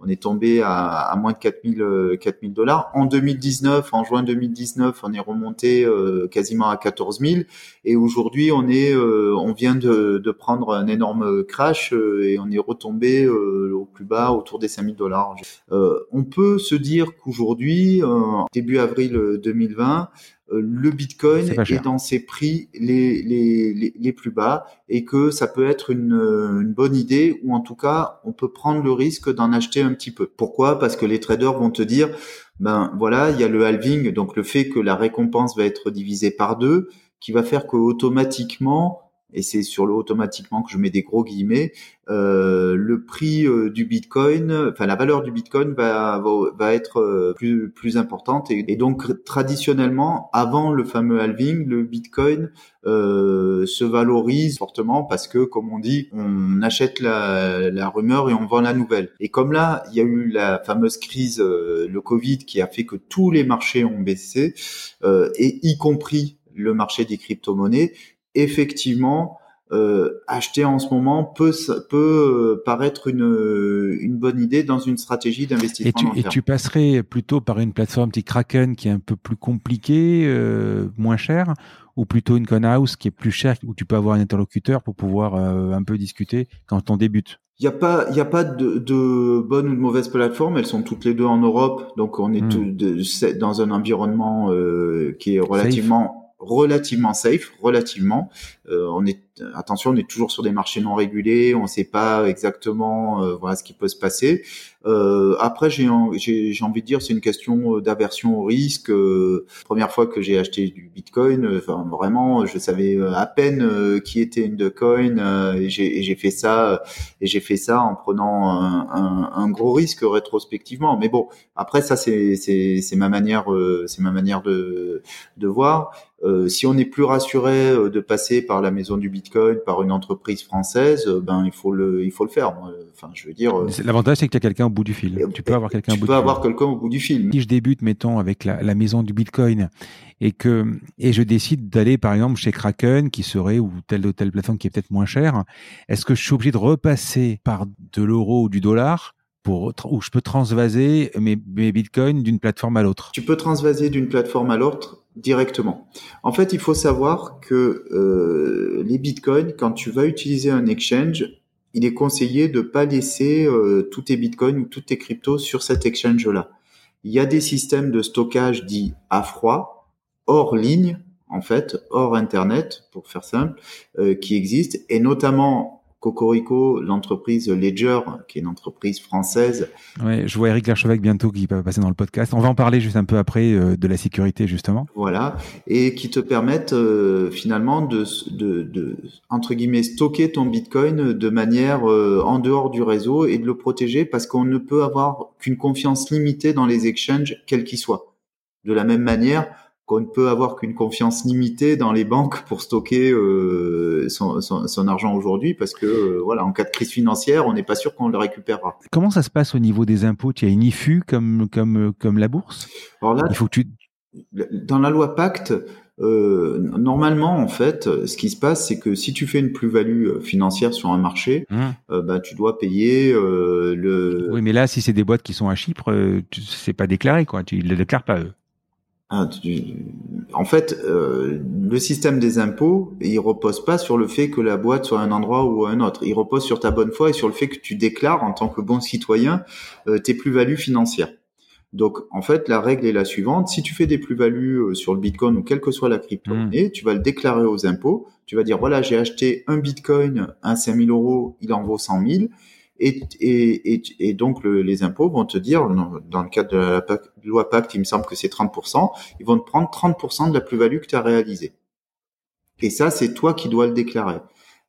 on est tombé à, moins de 4000 4000 dollars. En 2019, en juin 2019, on est remonté quasiment à 14 000. Et aujourd'hui, on est, on vient de, de, prendre un énorme crash et on est retombé au plus bas, autour des 5000 dollars. on peut se dire qu'aujourd'hui, début avril 2020, euh, le Bitcoin est, dans ses prix les, les, les, plus bas et que ça peut être une, une, bonne idée ou en tout cas on peut prendre le risque d'en acheter un petit peu. Pourquoi? Parce que les traders vont te dire ben voilà il y a le halving donc le fait que la récompense va être divisée par deux qui va faire que automatiquement et c'est sur le automatiquement que je mets des gros guillemets, euh, le prix euh, du Bitcoin, enfin la valeur du Bitcoin va va, être euh, plus plus importante et, donc traditionnellement avant le fameux halving, le Bitcoin euh, se valorise fortement parce que comme on dit, on achète la, la rumeur et on vend la nouvelle. Et comme là, il y a eu la fameuse crise, le Covid, qui a fait que tous les marchés ont baissé et y compris le marché des crypto-monnaies effectivement, euh, acheter en ce moment peut peut euh, paraître une une bonne idée dans une stratégie d'investissement. Et tu, et tu passerais plutôt par une plateforme type Kraken qui est un peu plus compliquée, euh, moins chère, ou plutôt une conhouse qui est plus chère où tu peux avoir un interlocuteur pour pouvoir euh, un peu discuter quand on débute? Il n'y a pas, il y a pas de, de bonne ou de mauvaise plateforme. Elles sont toutes les deux en Europe, donc on est hmm. tout de, dans un environnement euh, qui est relativement relativement safe, relativement. Euh, on est attention, on est toujours sur des marchés non régulés, on ne sait pas exactement euh, voilà ce qui peut se passer. Euh, après, j'ai envie de dire, c'est une question d'aversion au risque. première fois que j'ai acheté du Bitcoin, enfin vraiment, je savais à peine qui était une coin et j'ai fait ça et j'ai fait ça en prenant un, un, gros risque rétrospectivement. Mais bon, après ça c'est ma manière c'est ma manière de de voir. Euh, si on est plus rassuré euh, de passer par la maison du Bitcoin, par une entreprise française, euh, ben il faut le, il faut le faire. Enfin, je veux dire. L'avantage, c'est que tu as quelqu'un au bout du fil. Tu peux avoir quelqu'un au bout. Peux avoir quelqu'un au bout du fil. Si je débute, mettons, avec la, la maison du Bitcoin et que et je décide d'aller, par exemple, chez Kraken, qui serait ou telle ou telle plateforme qui est peut-être moins chère, est-ce que je suis obligé de repasser par de l'euro ou du dollar pour, où je peux transvaser mes, bitcoins d'une plateforme à l'autre Tu peux transvaser d'une plateforme à l'autre directement. En fait, il faut savoir que euh, les bitcoins, quand tu vas utiliser un exchange, il est conseillé de pas laisser euh, tous tes bitcoins ou toutes tes cryptos sur cet exchange-là. Il y a des systèmes de stockage dits à froid, hors ligne, en fait, hors Internet, pour faire simple, euh, qui existent, et notamment Cocorico, l'entreprise Ledger, qui est une entreprise française. Ouais, je vois Eric Larchevêque bientôt qui va passer dans le podcast. On va en parler juste un peu après euh, de la sécurité justement. Voilà, et qui te permettent euh, finalement de, de, de, entre guillemets stocker ton Bitcoin de manière euh, en dehors du réseau et de le protéger parce qu'on ne peut avoir qu'une confiance limitée dans les exchanges quels qu'ils soient. De la même manière, qu'on ne peut avoir qu'une confiance limitée dans les banques pour stocker euh, son, son, son, argent aujourd'hui parce que euh, voilà en cas de crise financière on n'est pas sûr qu'on le récupérera. Comment ça se passe au niveau des impôts? Il y a une IFU comme comme comme la bourse? Alors là, il faut que tu dans la loi Pacte euh, normalement, en fait, ce qui se passe, c'est que si tu fais une plus-value euh, financière sur un marché, mmh. euh, bah, tu dois payer euh, le. Oui, mais là, si c'est des boîtes qui sont à Chypre, c'est pas déclaré, quoi. Tu ne les déclares pas eux. Ah, en fait, euh, le système des impôts, il repose pas sur le fait que la boîte soit à un endroit ou à un autre. Il repose sur ta bonne foi et sur le fait que tu déclares en tant que bon citoyen euh, tes plus-values financières. Donc, en fait, la règle est la suivante. Si tu fais des plus-values euh, sur le Bitcoin ou quelle que soit la crypto-monnaie, hmm. tu vas le déclarer aux impôts. Tu vas dire, voilà, j'ai acheté un Bitcoin à 5000 euros, il en vaut 100 000. Et, donc les impôts vont te dire, dans le cadre de la loi Pacte, il me semble que c'est 30%, ils vont te prendre 30% de la plus-value que tu as réalisée. Et ça, c'est toi qui dois le déclarer.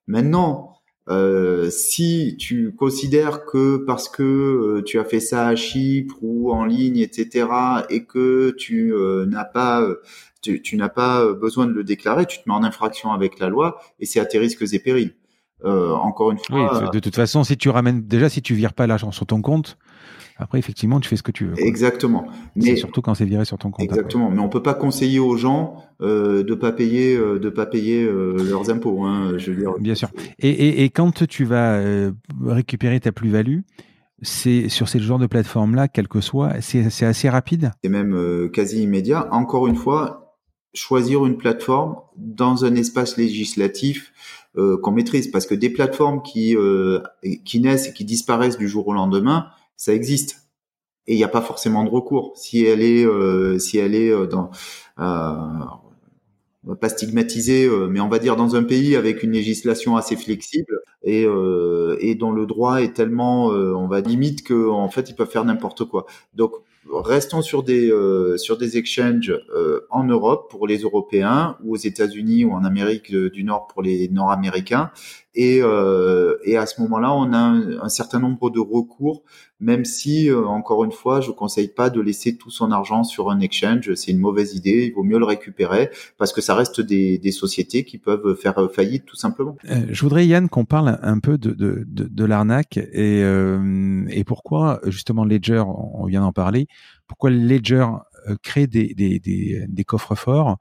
Maintenant, euh, si tu considères que parce que euh, tu as fait ça à Chypre ou en ligne, etc., et que tu euh, n'as pas tu n'as pas besoin de le déclarer, tu te mets en infraction avec la loi et c'est à tes risques et périls. Euh, encore une fois. Oui, de toute façon, si tu ramènes déjà, si tu vires pas l'argent sur ton compte, après effectivement, tu fais ce que tu veux. Exactement. Mais surtout quand c'est viré sur ton compte. Exactement. Mais on peut pas conseiller aux gens euh, de pas payer, euh, de pas payer leurs impôts. Hein, je veux dire. Bien sûr. Et, et, et quand tu vas récupérer ta plus-value, c'est sur ce genre de plateforme là, quel que soit, c'est assez rapide? C'est même quasi immédiat. Encore une fois, choisir une plateforme dans un espace législatif euh, qu'on maîtrise. Parce que des plateformes qui, euh, qui naissent et qui disparaissent du jour au lendemain, ça existe. Et il n'y a pas forcément de recours. Si elle est, euh, si elle est dans, on va pas stigmatiser, mais on va dire dans un pays avec une législation assez flexible et, et dont le droit est tellement, on va limite que en fait ils peuvent faire n'importe quoi. Donc restons sur des euh, sur des exchanges euh, en Europe pour les Européens ou aux États-Unis ou en Amérique du Nord pour les Nord-Américains et euh, et à ce moment-là on a un, certain nombre de recours même si encore une fois je conseille pas de laisser tout son argent sur un exchange c'est une mauvaise idée il vaut mieux le récupérer parce que ça reste des, des sociétés qui peuvent faire faillite tout simplement. je voudrais Yann qu'on parle un peu de de, de, l'arnaque et et pourquoi justement Ledger on vient d'en parler pourquoi Ledger euh, crée des, des, des, des coffres forts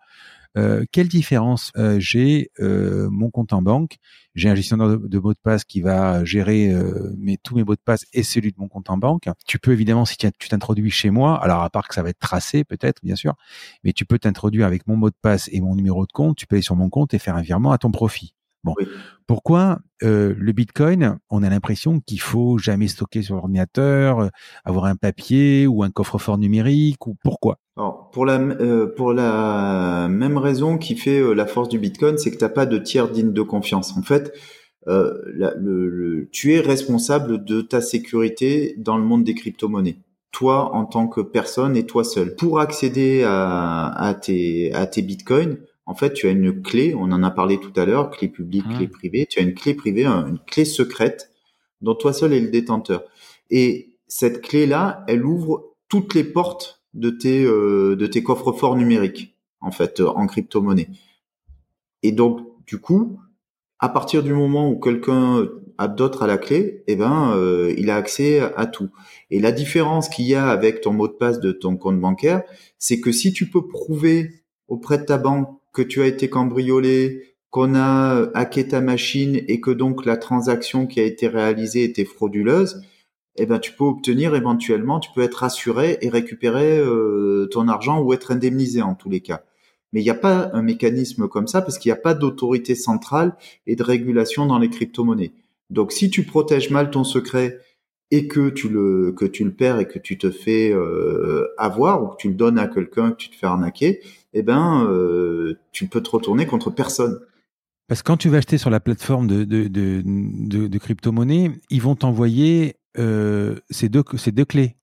euh, quelle différence euh, j'ai euh, mon compte en banque? J'ai un gestionnaire de, mots de passe qui va gérer mes, tous mes mots de passe et celui de mon compte en banque. Tu peux évidemment, si tu t'introduis chez moi, alors à part que ça va être tracé peut-être, bien sûr, mais tu peux t'introduire avec mon mot de passe et mon numéro de compte. Tu peux aller sur mon compte et faire un virement à ton profit. Bon, pourquoi euh, le Bitcoin On a l'impression qu'il faut jamais stocker sur l'ordinateur, euh, avoir un papier ou un coffre-fort numérique ou pourquoi? Alors, pour la euh, pour la même raison qui fait euh, la force du Bitcoin, c'est que t'as pas de tiers digne de confiance. En fait, euh, le, tu es responsable de ta sécurité dans le monde des crypto-monnaies toi en tant que personne et toi seul. Pour accéder à, à tes à tes bitcoins, en fait, tu as une clé, on en a parlé tout à l'heure, clé publique, clé mmh. privée, tu as une clé privée, une clé secrète dont toi seul est le détenteur. Et cette clé-là, elle ouvre toutes les portes de tes, euh, de tes coffres forts numériques, en fait, euh, en crypto-monnaie. Et donc, du coup, à partir du moment où quelqu'un a d'autres à la clé, eh ben, euh, il a accès à tout. Et la différence qu'il y a avec ton mot de passe de ton compte bancaire, c'est que si tu peux prouver auprès de ta banque que tu as été cambriolé, qu'on a euh, hacké ta machine et que donc la transaction qui a été réalisée était frauduleuse, eh ben tu peux obtenir éventuellement, tu peux être assuré et récupérer euh, ton argent ou être indemnisé en tous les cas. Mais il n'y a pas un mécanisme comme ça parce qu'il n'y a pas d'autorité centrale et de régulation dans les crypto-monnaies. Donc si tu protèges mal ton secret et que tu le que tu le perds et que tu te fais euh, avoir ou que tu le donnes à quelqu'un que tu te fais arnaquer, eh ben, euh, tu peux te retourner contre personne. Parce que quand tu vas acheter sur la plateforme de, de, de, de, crypto-monnaie, ils vont t'envoyer euh, ces, deux, ces deux clés.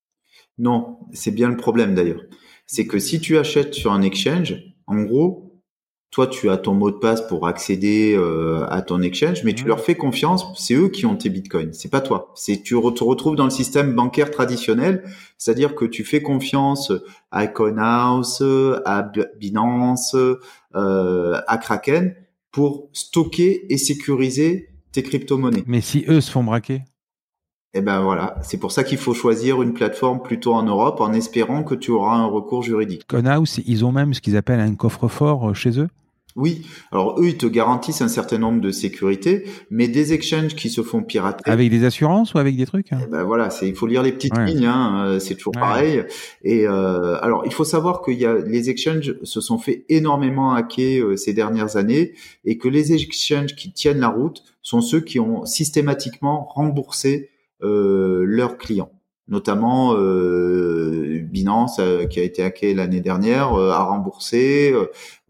Non, c'est bien le problème d'ailleurs. C'est que si tu achètes sur un exchange, en gros, toi, tu as ton mot de passe pour accéder euh, à ton exchange, mais tu mmh. leur fais confiance. C'est eux qui ont tes bitcoins, c'est pas toi. C'est tu te retrouves dans le système bancaire traditionnel, c'est-à-dire que tu fais confiance à Coinhouse, à Binance, euh, à Kraken pour stocker et sécuriser tes crypto-monnaies. Mais si eux se font braquer? Eh ben voilà, c'est pour ça qu'il faut choisir une plateforme plutôt en Europe en espérant que tu auras un recours juridique. Coinhouse, ils ont même ce qu'ils appellent un coffre-fort euh, chez eux? Oui, alors eux, ils te garantissent un certain nombre de sécurités, mais des exchanges qui se font pirater. Avec des assurances ou avec des trucs hein eh ben voilà, c'est il faut lire les petites lignes, hein, euh, c'est toujours pareil. Et euh, alors, il faut savoir qu'il y a les exchanges se sont fait énormément hacker euh, ces dernières années, et que les exchanges qui tiennent la route sont ceux qui ont systématiquement remboursé euh, leurs clients notamment euh, Binance euh, qui a été hacké l'année dernière euh, a remboursé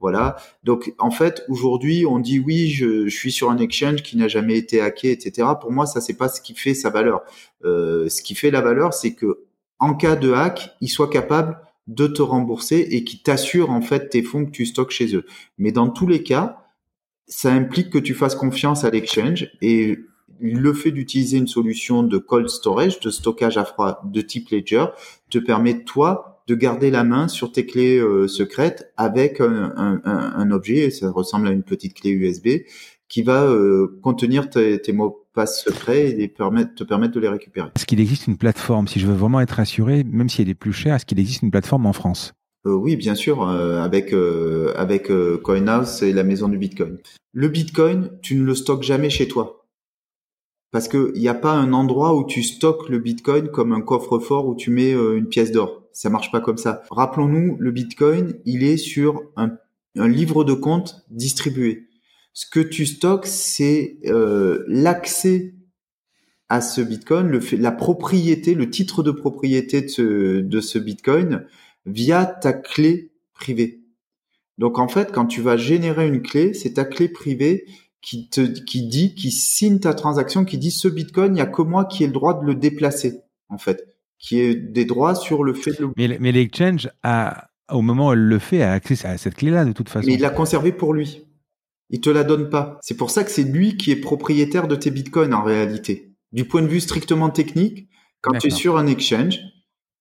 voilà. Donc en fait aujourd'hui on dit oui je, suis sur un exchange qui n'a jamais été hacké etc pour moi ça c'est pas ce qui fait sa valeur. Ce qui fait la valeur c'est que en cas de hack il soit capable de te rembourser et qui t'assure en fait tes fonds que tu stockes chez eux. Mais dans tous les cas ça implique que tu fasses confiance à l'exchange et le fait d'utiliser une solution de cold storage, de stockage à froid de type Ledger, te permet toi de garder la main sur tes clés euh, secrètes avec un, objet, ça ressemble à une petite clé USB, qui va euh, contenir tes, mots passe secrets et permettre, te permettre de les récupérer. Est-ce qu'il existe une plateforme, si je veux vraiment être assuré, même si elle est plus chère, est-ce qu'il existe une plateforme en France? Euh, oui, bien sûr, avec avec CoinHouse et la maison du Bitcoin. Le Bitcoin, tu ne le stockes jamais chez toi parce que il n'y a pas un endroit où tu stockes le Bitcoin comme un coffre-fort où tu mets une pièce d'or. Ça marche pas comme ça. Rappelons-nous, le Bitcoin, il est sur un, livre de compte distribué. Ce que tu stockes, c'est euh, l'accès à ce Bitcoin, le la propriété, le titre de propriété de ce, de ce Bitcoin via ta clé privée. Donc en fait, quand tu vas générer une clé, c'est ta clé privée qui te qui dit qui signe ta transaction qui dit ce bitcoin il y a que moi qui ai le droit de le déplacer en fait qui est des droits sur le fait de mais mais l'exchange a au moment où elle le fait a accès à cette clé là de toute façon mais il l'a conservé pour lui il te la donne pas c'est pour ça que c'est lui qui est propriétaire de tes bitcoins en réalité du point de vue strictement technique quand tu es sur un exchange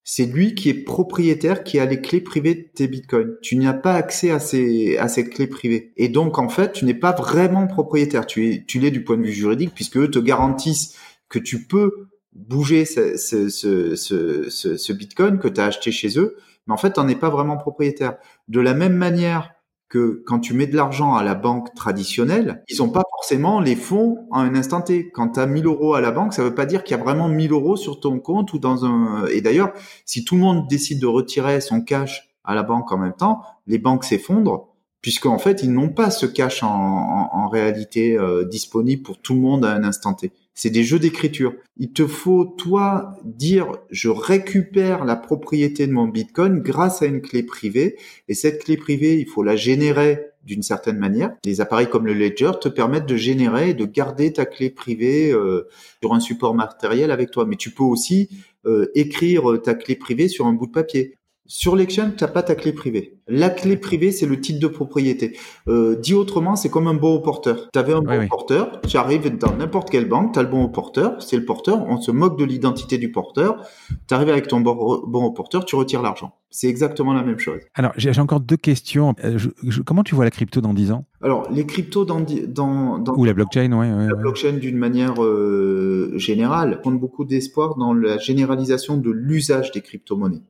c'est lui qui est propriétaire, qui a les clés privées de tes bitcoins. Tu n'as pas accès à ces, à ces clés privées. Et donc, en fait, tu n'es pas vraiment propriétaire. Tu es, tu l'es du point de vue juridique puisque eux te garantissent que tu peux bouger ce, ce, ce, ce, ce bitcoin que tu as acheté chez eux. Mais en fait, tu n'en es pas vraiment propriétaire. De la même manière que quand tu mets de l'argent à la banque traditionnelle, ils n'ont pas forcément les fonds à un instant T. Quand tu as 1000 euros à la banque, ça veut pas dire qu'il y a vraiment 1000 euros sur ton compte ou dans un... Et d'ailleurs, si tout le monde décide de retirer son cash à la banque en même temps, les banques s'effondrent puisqu'en fait, ils n'ont pas ce cash en, en, réalité euh, disponible pour tout le monde à un instant T. C'est des jeux d'écriture. Il te faut, toi, dire, je récupère la propriété de mon Bitcoin grâce à une clé privée. Et cette clé privée, il faut la générer d'une certaine manière. Les appareils comme le Ledger te permettent de générer et de garder ta clé privée euh, sur un support matériel avec toi. Mais tu peux aussi euh, écrire ta clé privée sur un bout de papier. Sur l'exchange, tu n'as pas ta clé privée. La clé privée, c'est le titre de propriété. Euh, dit autrement, c'est comme un bon au porteur. Tu avais un bon au porteur, tu arrives dans n'importe quelle banque, tu as le bon au porteur, c'est le porteur, on se moque de l'identité du porteur, tu arrives avec ton bon, au porteur, tu retires l'argent. C'est exactement la même chose. Alors, j'ai encore deux questions. Euh, comment tu vois la crypto dans 10 ans? Alors, les cryptos dans, dans, Ou la blockchain, oui. la blockchain d'une manière euh, générale, compte beaucoup d'espoir dans la généralisation de l'usage des crypto-monnaies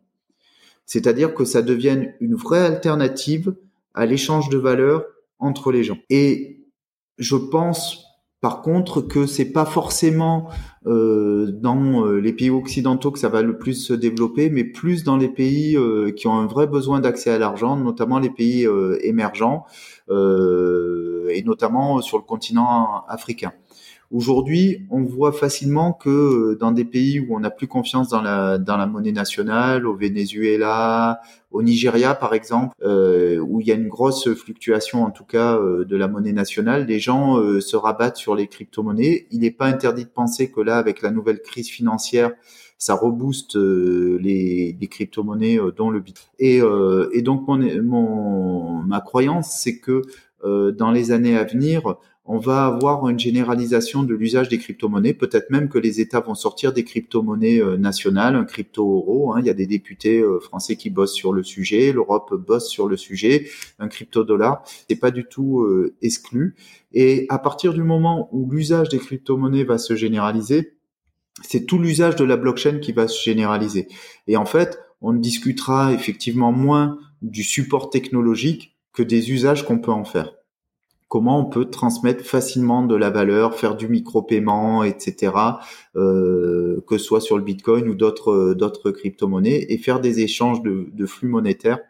c'est-à-dire que ça devienne une vraie alternative à l'échange de valeurs entre les gens. Et je pense par contre que c'est pas forcément euh, dans euh, les pays occidentaux que ça va le plus se développer, mais plus dans les pays euh, qui ont un vrai besoin d'accès à l'argent, notamment les pays émergents et notamment sur le continent africain. Aujourd'hui, on voit facilement que euh, dans des pays où on n'a plus confiance dans la dans la monnaie nationale, au Venezuela, au Nigeria par exemple, euh, où il y a une grosse fluctuation en tout cas euh, de la monnaie nationale, les gens se rabattent sur les crypto-monnaies. Il n'est pas interdit de penser que là, avec la nouvelle crise financière, ça rebooste les, les crypto-monnaies dont le Bitcoin. Et, et donc mon, mon ma croyance, c'est que dans les années à venir, on va avoir une généralisation de l'usage des crypto-monnaies. Peut-être même que les États vont sortir des crypto-monnaies euh, nationales, un crypto-euro. Hein. Il y a des députés euh, français qui bossent sur le sujet. L'Europe bosse sur le sujet. Un crypto-dollar, c'est pas du tout euh, exclu. Et à partir du moment où l'usage des crypto-monnaies va se généraliser, c'est tout l'usage de la blockchain qui va se généraliser. Et en fait, on discutera effectivement moins du support technologique que des usages qu'on peut en faire. Comment on peut transmettre facilement de la valeur, faire du micro-paiement, etc., euh, que ce soit sur le Bitcoin ou d'autres d'autres crypto-monnaies, et faire des échanges de, flux monétaires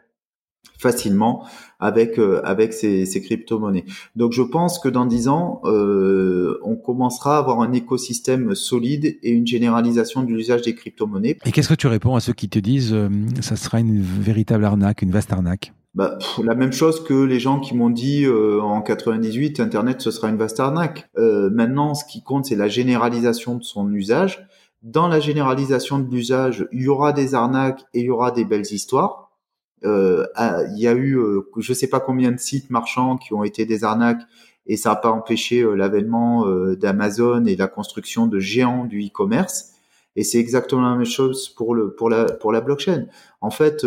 facilement avec euh, avec ces, ces crypto-monnaies. Donc je pense que dans dix ans, euh, on commencera à avoir un écosystème solide et une généralisation de l'usage des crypto-monnaies. Et qu'est-ce que tu réponds à ceux qui te disent ça sera une véritable arnaque, une vaste arnaque? Bah, la même chose que les gens qui m'ont dit euh, en 98, Internet ce sera une vaste arnaque. Euh, maintenant, ce qui compte, c'est la généralisation de son usage. Dans la généralisation de l'usage, il y aura des arnaques et il y aura des belles histoires. Euh, ah, il y a eu, euh, je sais pas combien de sites marchands qui ont été des arnaques et ça n'a pas empêché euh, l'avènement d'Amazon et la construction de géants du e-commerce. Et c'est exactement la même chose pour le pour la pour la blockchain. En fait,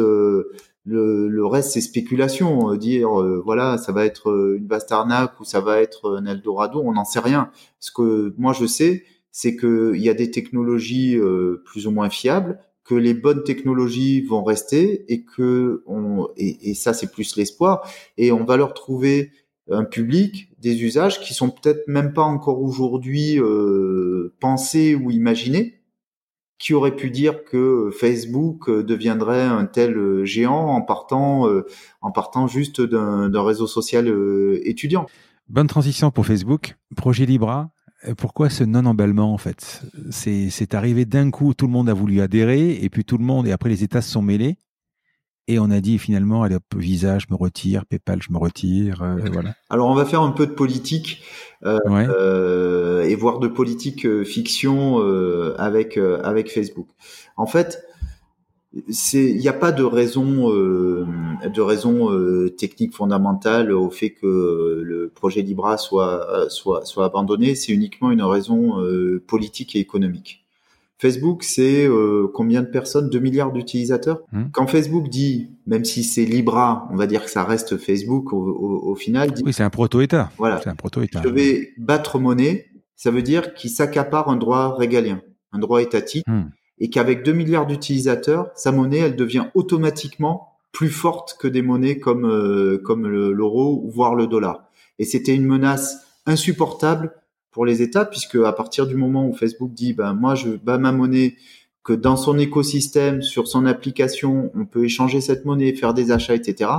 le, le reste c'est spéculation. Dire voilà, ça va être une vaste arnaque ou ça va être un Eldorado, on n'en sait rien. Ce que moi je sais, c'est qu'il y a des technologies plus ou moins fiables que les bonnes technologies vont rester et que on et, ça c'est plus l'espoir et on va leur trouver un public, des usages qui sont peut-être même pas encore aujourd'hui euh, pensés ou imaginés, qui aurait pu dire que Facebook deviendrait un tel géant en partant euh, en partant juste d'un réseau social euh, étudiant. Bonne transition pour Facebook. Projet Libra, euh, pourquoi ce non-emballement en fait? C'est arrivé d'un coup, tout le monde a voulu adhérer, et puis tout le monde, et après les États se sont mêlés, et on a dit finalement, allez hop, Visa, je me retire, PayPal, je me retire, euh, voilà. Alors on va faire un peu de politique, euh, euh, et voir de politique euh, fiction avec, avec Facebook. En fait, il n'y a pas de raison euh, de raison euh, technique fondamentale au fait que le projet Libra soit soit soit abandonné c'est uniquement une raison euh, politique et économique Facebook, c'est combien de personnes? 2 milliards d'utilisateurs? Mmh. Quand Facebook dit, même si c'est Libra, on va dire que ça reste Facebook au, au, final. oui, c'est un proto-État. Voilà. C'est un proto-État. Je vais battre monnaie. Ça veut dire qu'il s'accapare un droit régalien, un droit étatique. Mmh et qu'avec 2 milliards d'utilisateurs, sa monnaie, elle devient automatiquement plus forte que des monnaies comme euh, comme l'euro voire le dollar. Et c'était une menace insupportable pour les États puisque à partir du moment où Facebook dit ben moi je bats ma monnaie que dans son écosystème, sur son application, on peut échanger cette monnaie, faire des achats, etc.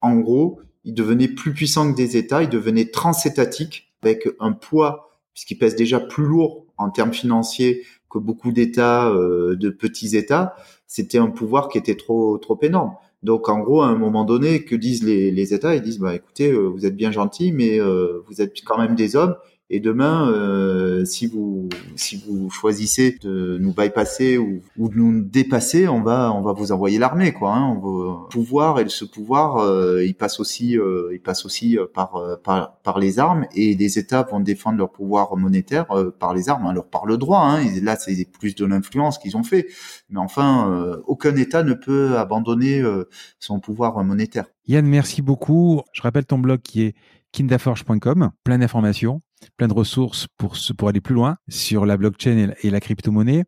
En gros, il devenait plus puissant que des États, il devenait transétatique avec un poids puisqu'il pèse déjà plus lourd en termes financiers que beaucoup d'États, euh, de petits États, c'était un pouvoir qui était trop trop énorme. Donc en gros, à un moment donné, que disent les, les États? Ils disent bah écoutez, euh, vous êtes bien gentils, mais euh, vous êtes quand même des hommes et demain, euh, si vous si vous choisissez de nous bypasser ou, de nous dépasser, on va on va vous envoyer l'armée quoi. Hein. On va, pouvoir et ce pouvoir, euh, il passe aussi euh, il passe aussi euh, par, par les armes et les États vont défendre leur pouvoir monétaire par les armes, alors par le droit. Hein. Là, c'est plus de l'influence qu'ils ont fait. Mais enfin, aucun État ne peut abandonner son pouvoir monétaire. Yann, merci beaucoup. Je rappelle ton blog qui est kindaforge.com, plein d'informations, plein de ressources pour, pour aller plus loin sur la blockchain et la, crypto-monnaie.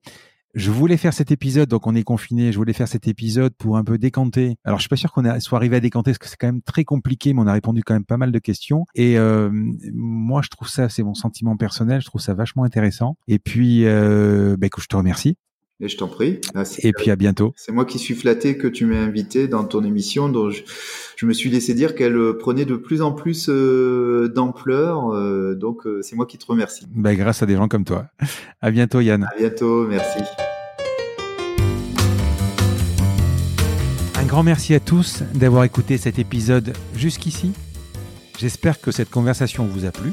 Je voulais faire cet épisode, donc on est confiné, je voulais faire cet épisode pour un peu décanter. Alors je suis pas sûr qu'on soit arrivé à décanter parce que c'est quand même très compliqué, mais on a répondu quand même pas mal de questions. Et euh, moi je trouve ça, c'est mon sentiment personnel, je trouve ça vachement intéressant. Et puis, euh, bah, écoute, je te remercie. Et je t'en prie. et puis à bientôt. C'est moi qui suis flatté que tu m'aies invité dans ton émission, dont je, me suis laissé dire qu'elle euh, prenait de plus en plus euh, d'ampleur. Euh, donc c'est moi qui te remercie. Bah, grâce à des gens comme toi. À bientôt Yann. À bientôt, merci. Un grand merci à tous d'avoir écouté cet épisode jusqu'ici. J'espère que cette conversation vous a plu.